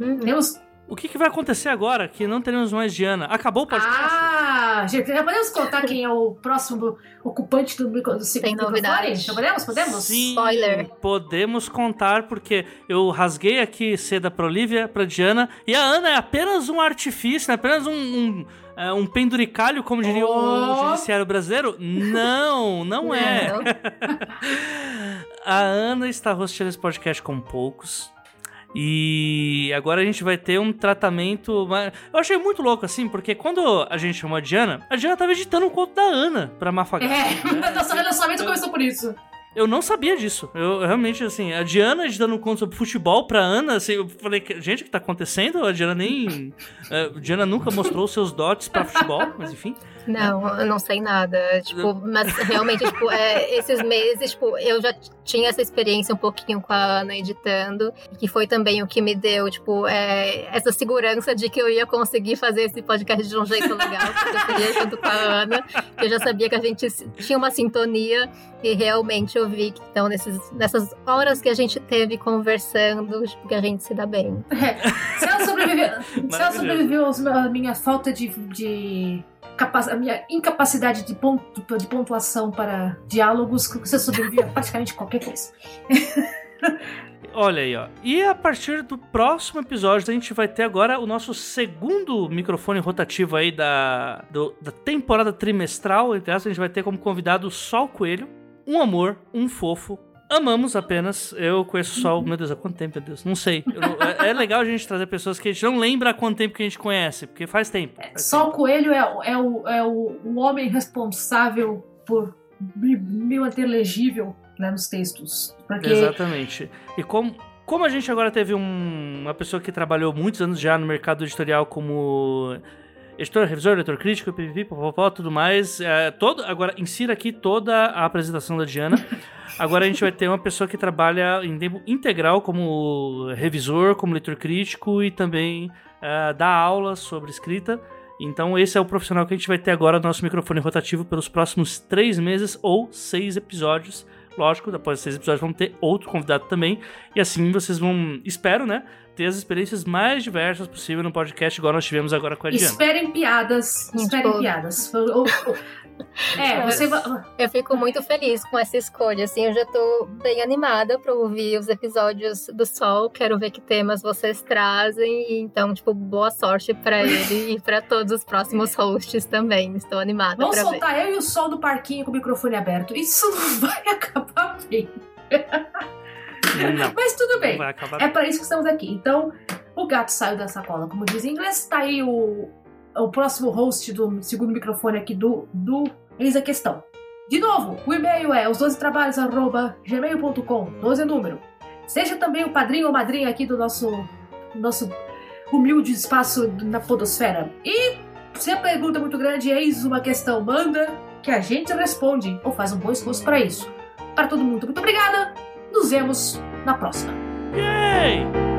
[SPEAKER 1] Hum. Temos
[SPEAKER 3] o que, que, vai acontecer agora que não teremos mais Diana? Acabou o podcast?
[SPEAKER 1] Ah, gente, já podemos contar quem é o próximo ocupante do, do segundo microfone? Já podemos? Podemos?
[SPEAKER 3] Sim, Spoiler. Podemos contar, porque eu rasguei aqui seda pra Olivia, pra Diana, e a Ana é apenas um artifício, é apenas um, um, é, um penduricalho, como diria oh. o judiciário brasileiro? Não, não é. Não. a Ana está rosteando esse podcast com poucos. E agora a gente vai ter um tratamento. Eu achei muito louco, assim, porque quando a gente chamou a Diana, a Diana tava editando um conto da Ana pra Mafagata.
[SPEAKER 1] É, né? nosso relacionamento começou por isso.
[SPEAKER 3] Eu não sabia disso. Eu realmente, assim, a Diana editando um conto sobre futebol pra Ana, assim, eu falei, gente, o que tá acontecendo? A Diana nem. A Diana nunca mostrou seus dotes pra futebol, mas enfim.
[SPEAKER 2] Não, eu não sei nada. Tipo, mas realmente, tipo, é, esses meses, tipo, eu já tinha essa experiência um pouquinho com a Ana editando, que foi também o que me deu, tipo, é, essa segurança de que eu ia conseguir fazer esse podcast de um jeito legal, porque eu queria junto com a Ana, que eu já sabia que a gente tinha uma sintonia e realmente eu vi que então nesses, nessas horas que a gente teve conversando, tipo, que a gente se dá bem.
[SPEAKER 1] É. Se ela sobreviveu, se ela sobreviveu à minha falta de, de a minha incapacidade de, ponto, de pontuação para diálogos, que você sobrevive a praticamente qualquer coisa.
[SPEAKER 3] Olha aí, ó. E a partir do próximo episódio, a gente vai ter agora o nosso segundo microfone rotativo aí da, do, da temporada trimestral. Entre a gente vai ter como convidado Sol Coelho, um amor, um fofo, Amamos apenas. Eu conheço só. Meu Deus, há quanto tempo, meu Deus? Não sei. É, é, legal a gente trazer pessoas que a gente não lembra há quanto tempo que a gente conhece, porque faz tempo.
[SPEAKER 1] Faz só tempo. o Coelho é, é, o, é o, o homem responsável por me manter legível né, nos textos. Porque...
[SPEAKER 3] Exatamente. E como, como a gente agora teve um, uma pessoa que trabalhou muitos anos já no mercado editorial como editor, revisor, leitor crítico, pipipi, popopó, tudo mais. É, todo, agora, insira aqui toda a apresentação da Diana. Agora a gente vai ter uma pessoa que trabalha em tempo integral como revisor, como leitor crítico e também uh, dá aulas sobre escrita. Então esse é o profissional que a gente vai ter agora no nosso microfone rotativo pelos próximos três meses ou seis episódios. Lógico, após seis episódios vão ter outro convidado também. E assim vocês vão, espero, né? Ter as experiências mais diversas possível no podcast, igual nós tivemos agora com a Diana.
[SPEAKER 1] Esperem piadas. Esperem piadas.
[SPEAKER 2] É, você Eu fico muito feliz com essa escolha, assim, eu já tô bem animada para ouvir os episódios do Sol, quero ver que temas vocês trazem, então, tipo, boa sorte para ele e para todos os próximos hosts também, estou animada
[SPEAKER 1] Vamos soltar ver. eu e o Sol do parquinho com o microfone aberto, isso não vai acabar bem.
[SPEAKER 3] Não,
[SPEAKER 1] Mas tudo bem, é para isso que estamos aqui. Então, o gato saiu da sacola, como diz em inglês, tá aí o o próximo host do segundo microfone aqui do, do Eis a Questão. De novo, o e-mail é os 12 trabalhos@gmail.com, 12 é número. Seja também o padrinho ou madrinha aqui do nosso, nosso humilde espaço na podosfera. E se a pergunta é muito grande, eis uma questão, manda que a gente responde ou faz um bom esforço para isso. Para todo mundo, muito obrigada. Nos vemos na próxima.
[SPEAKER 3] Yay!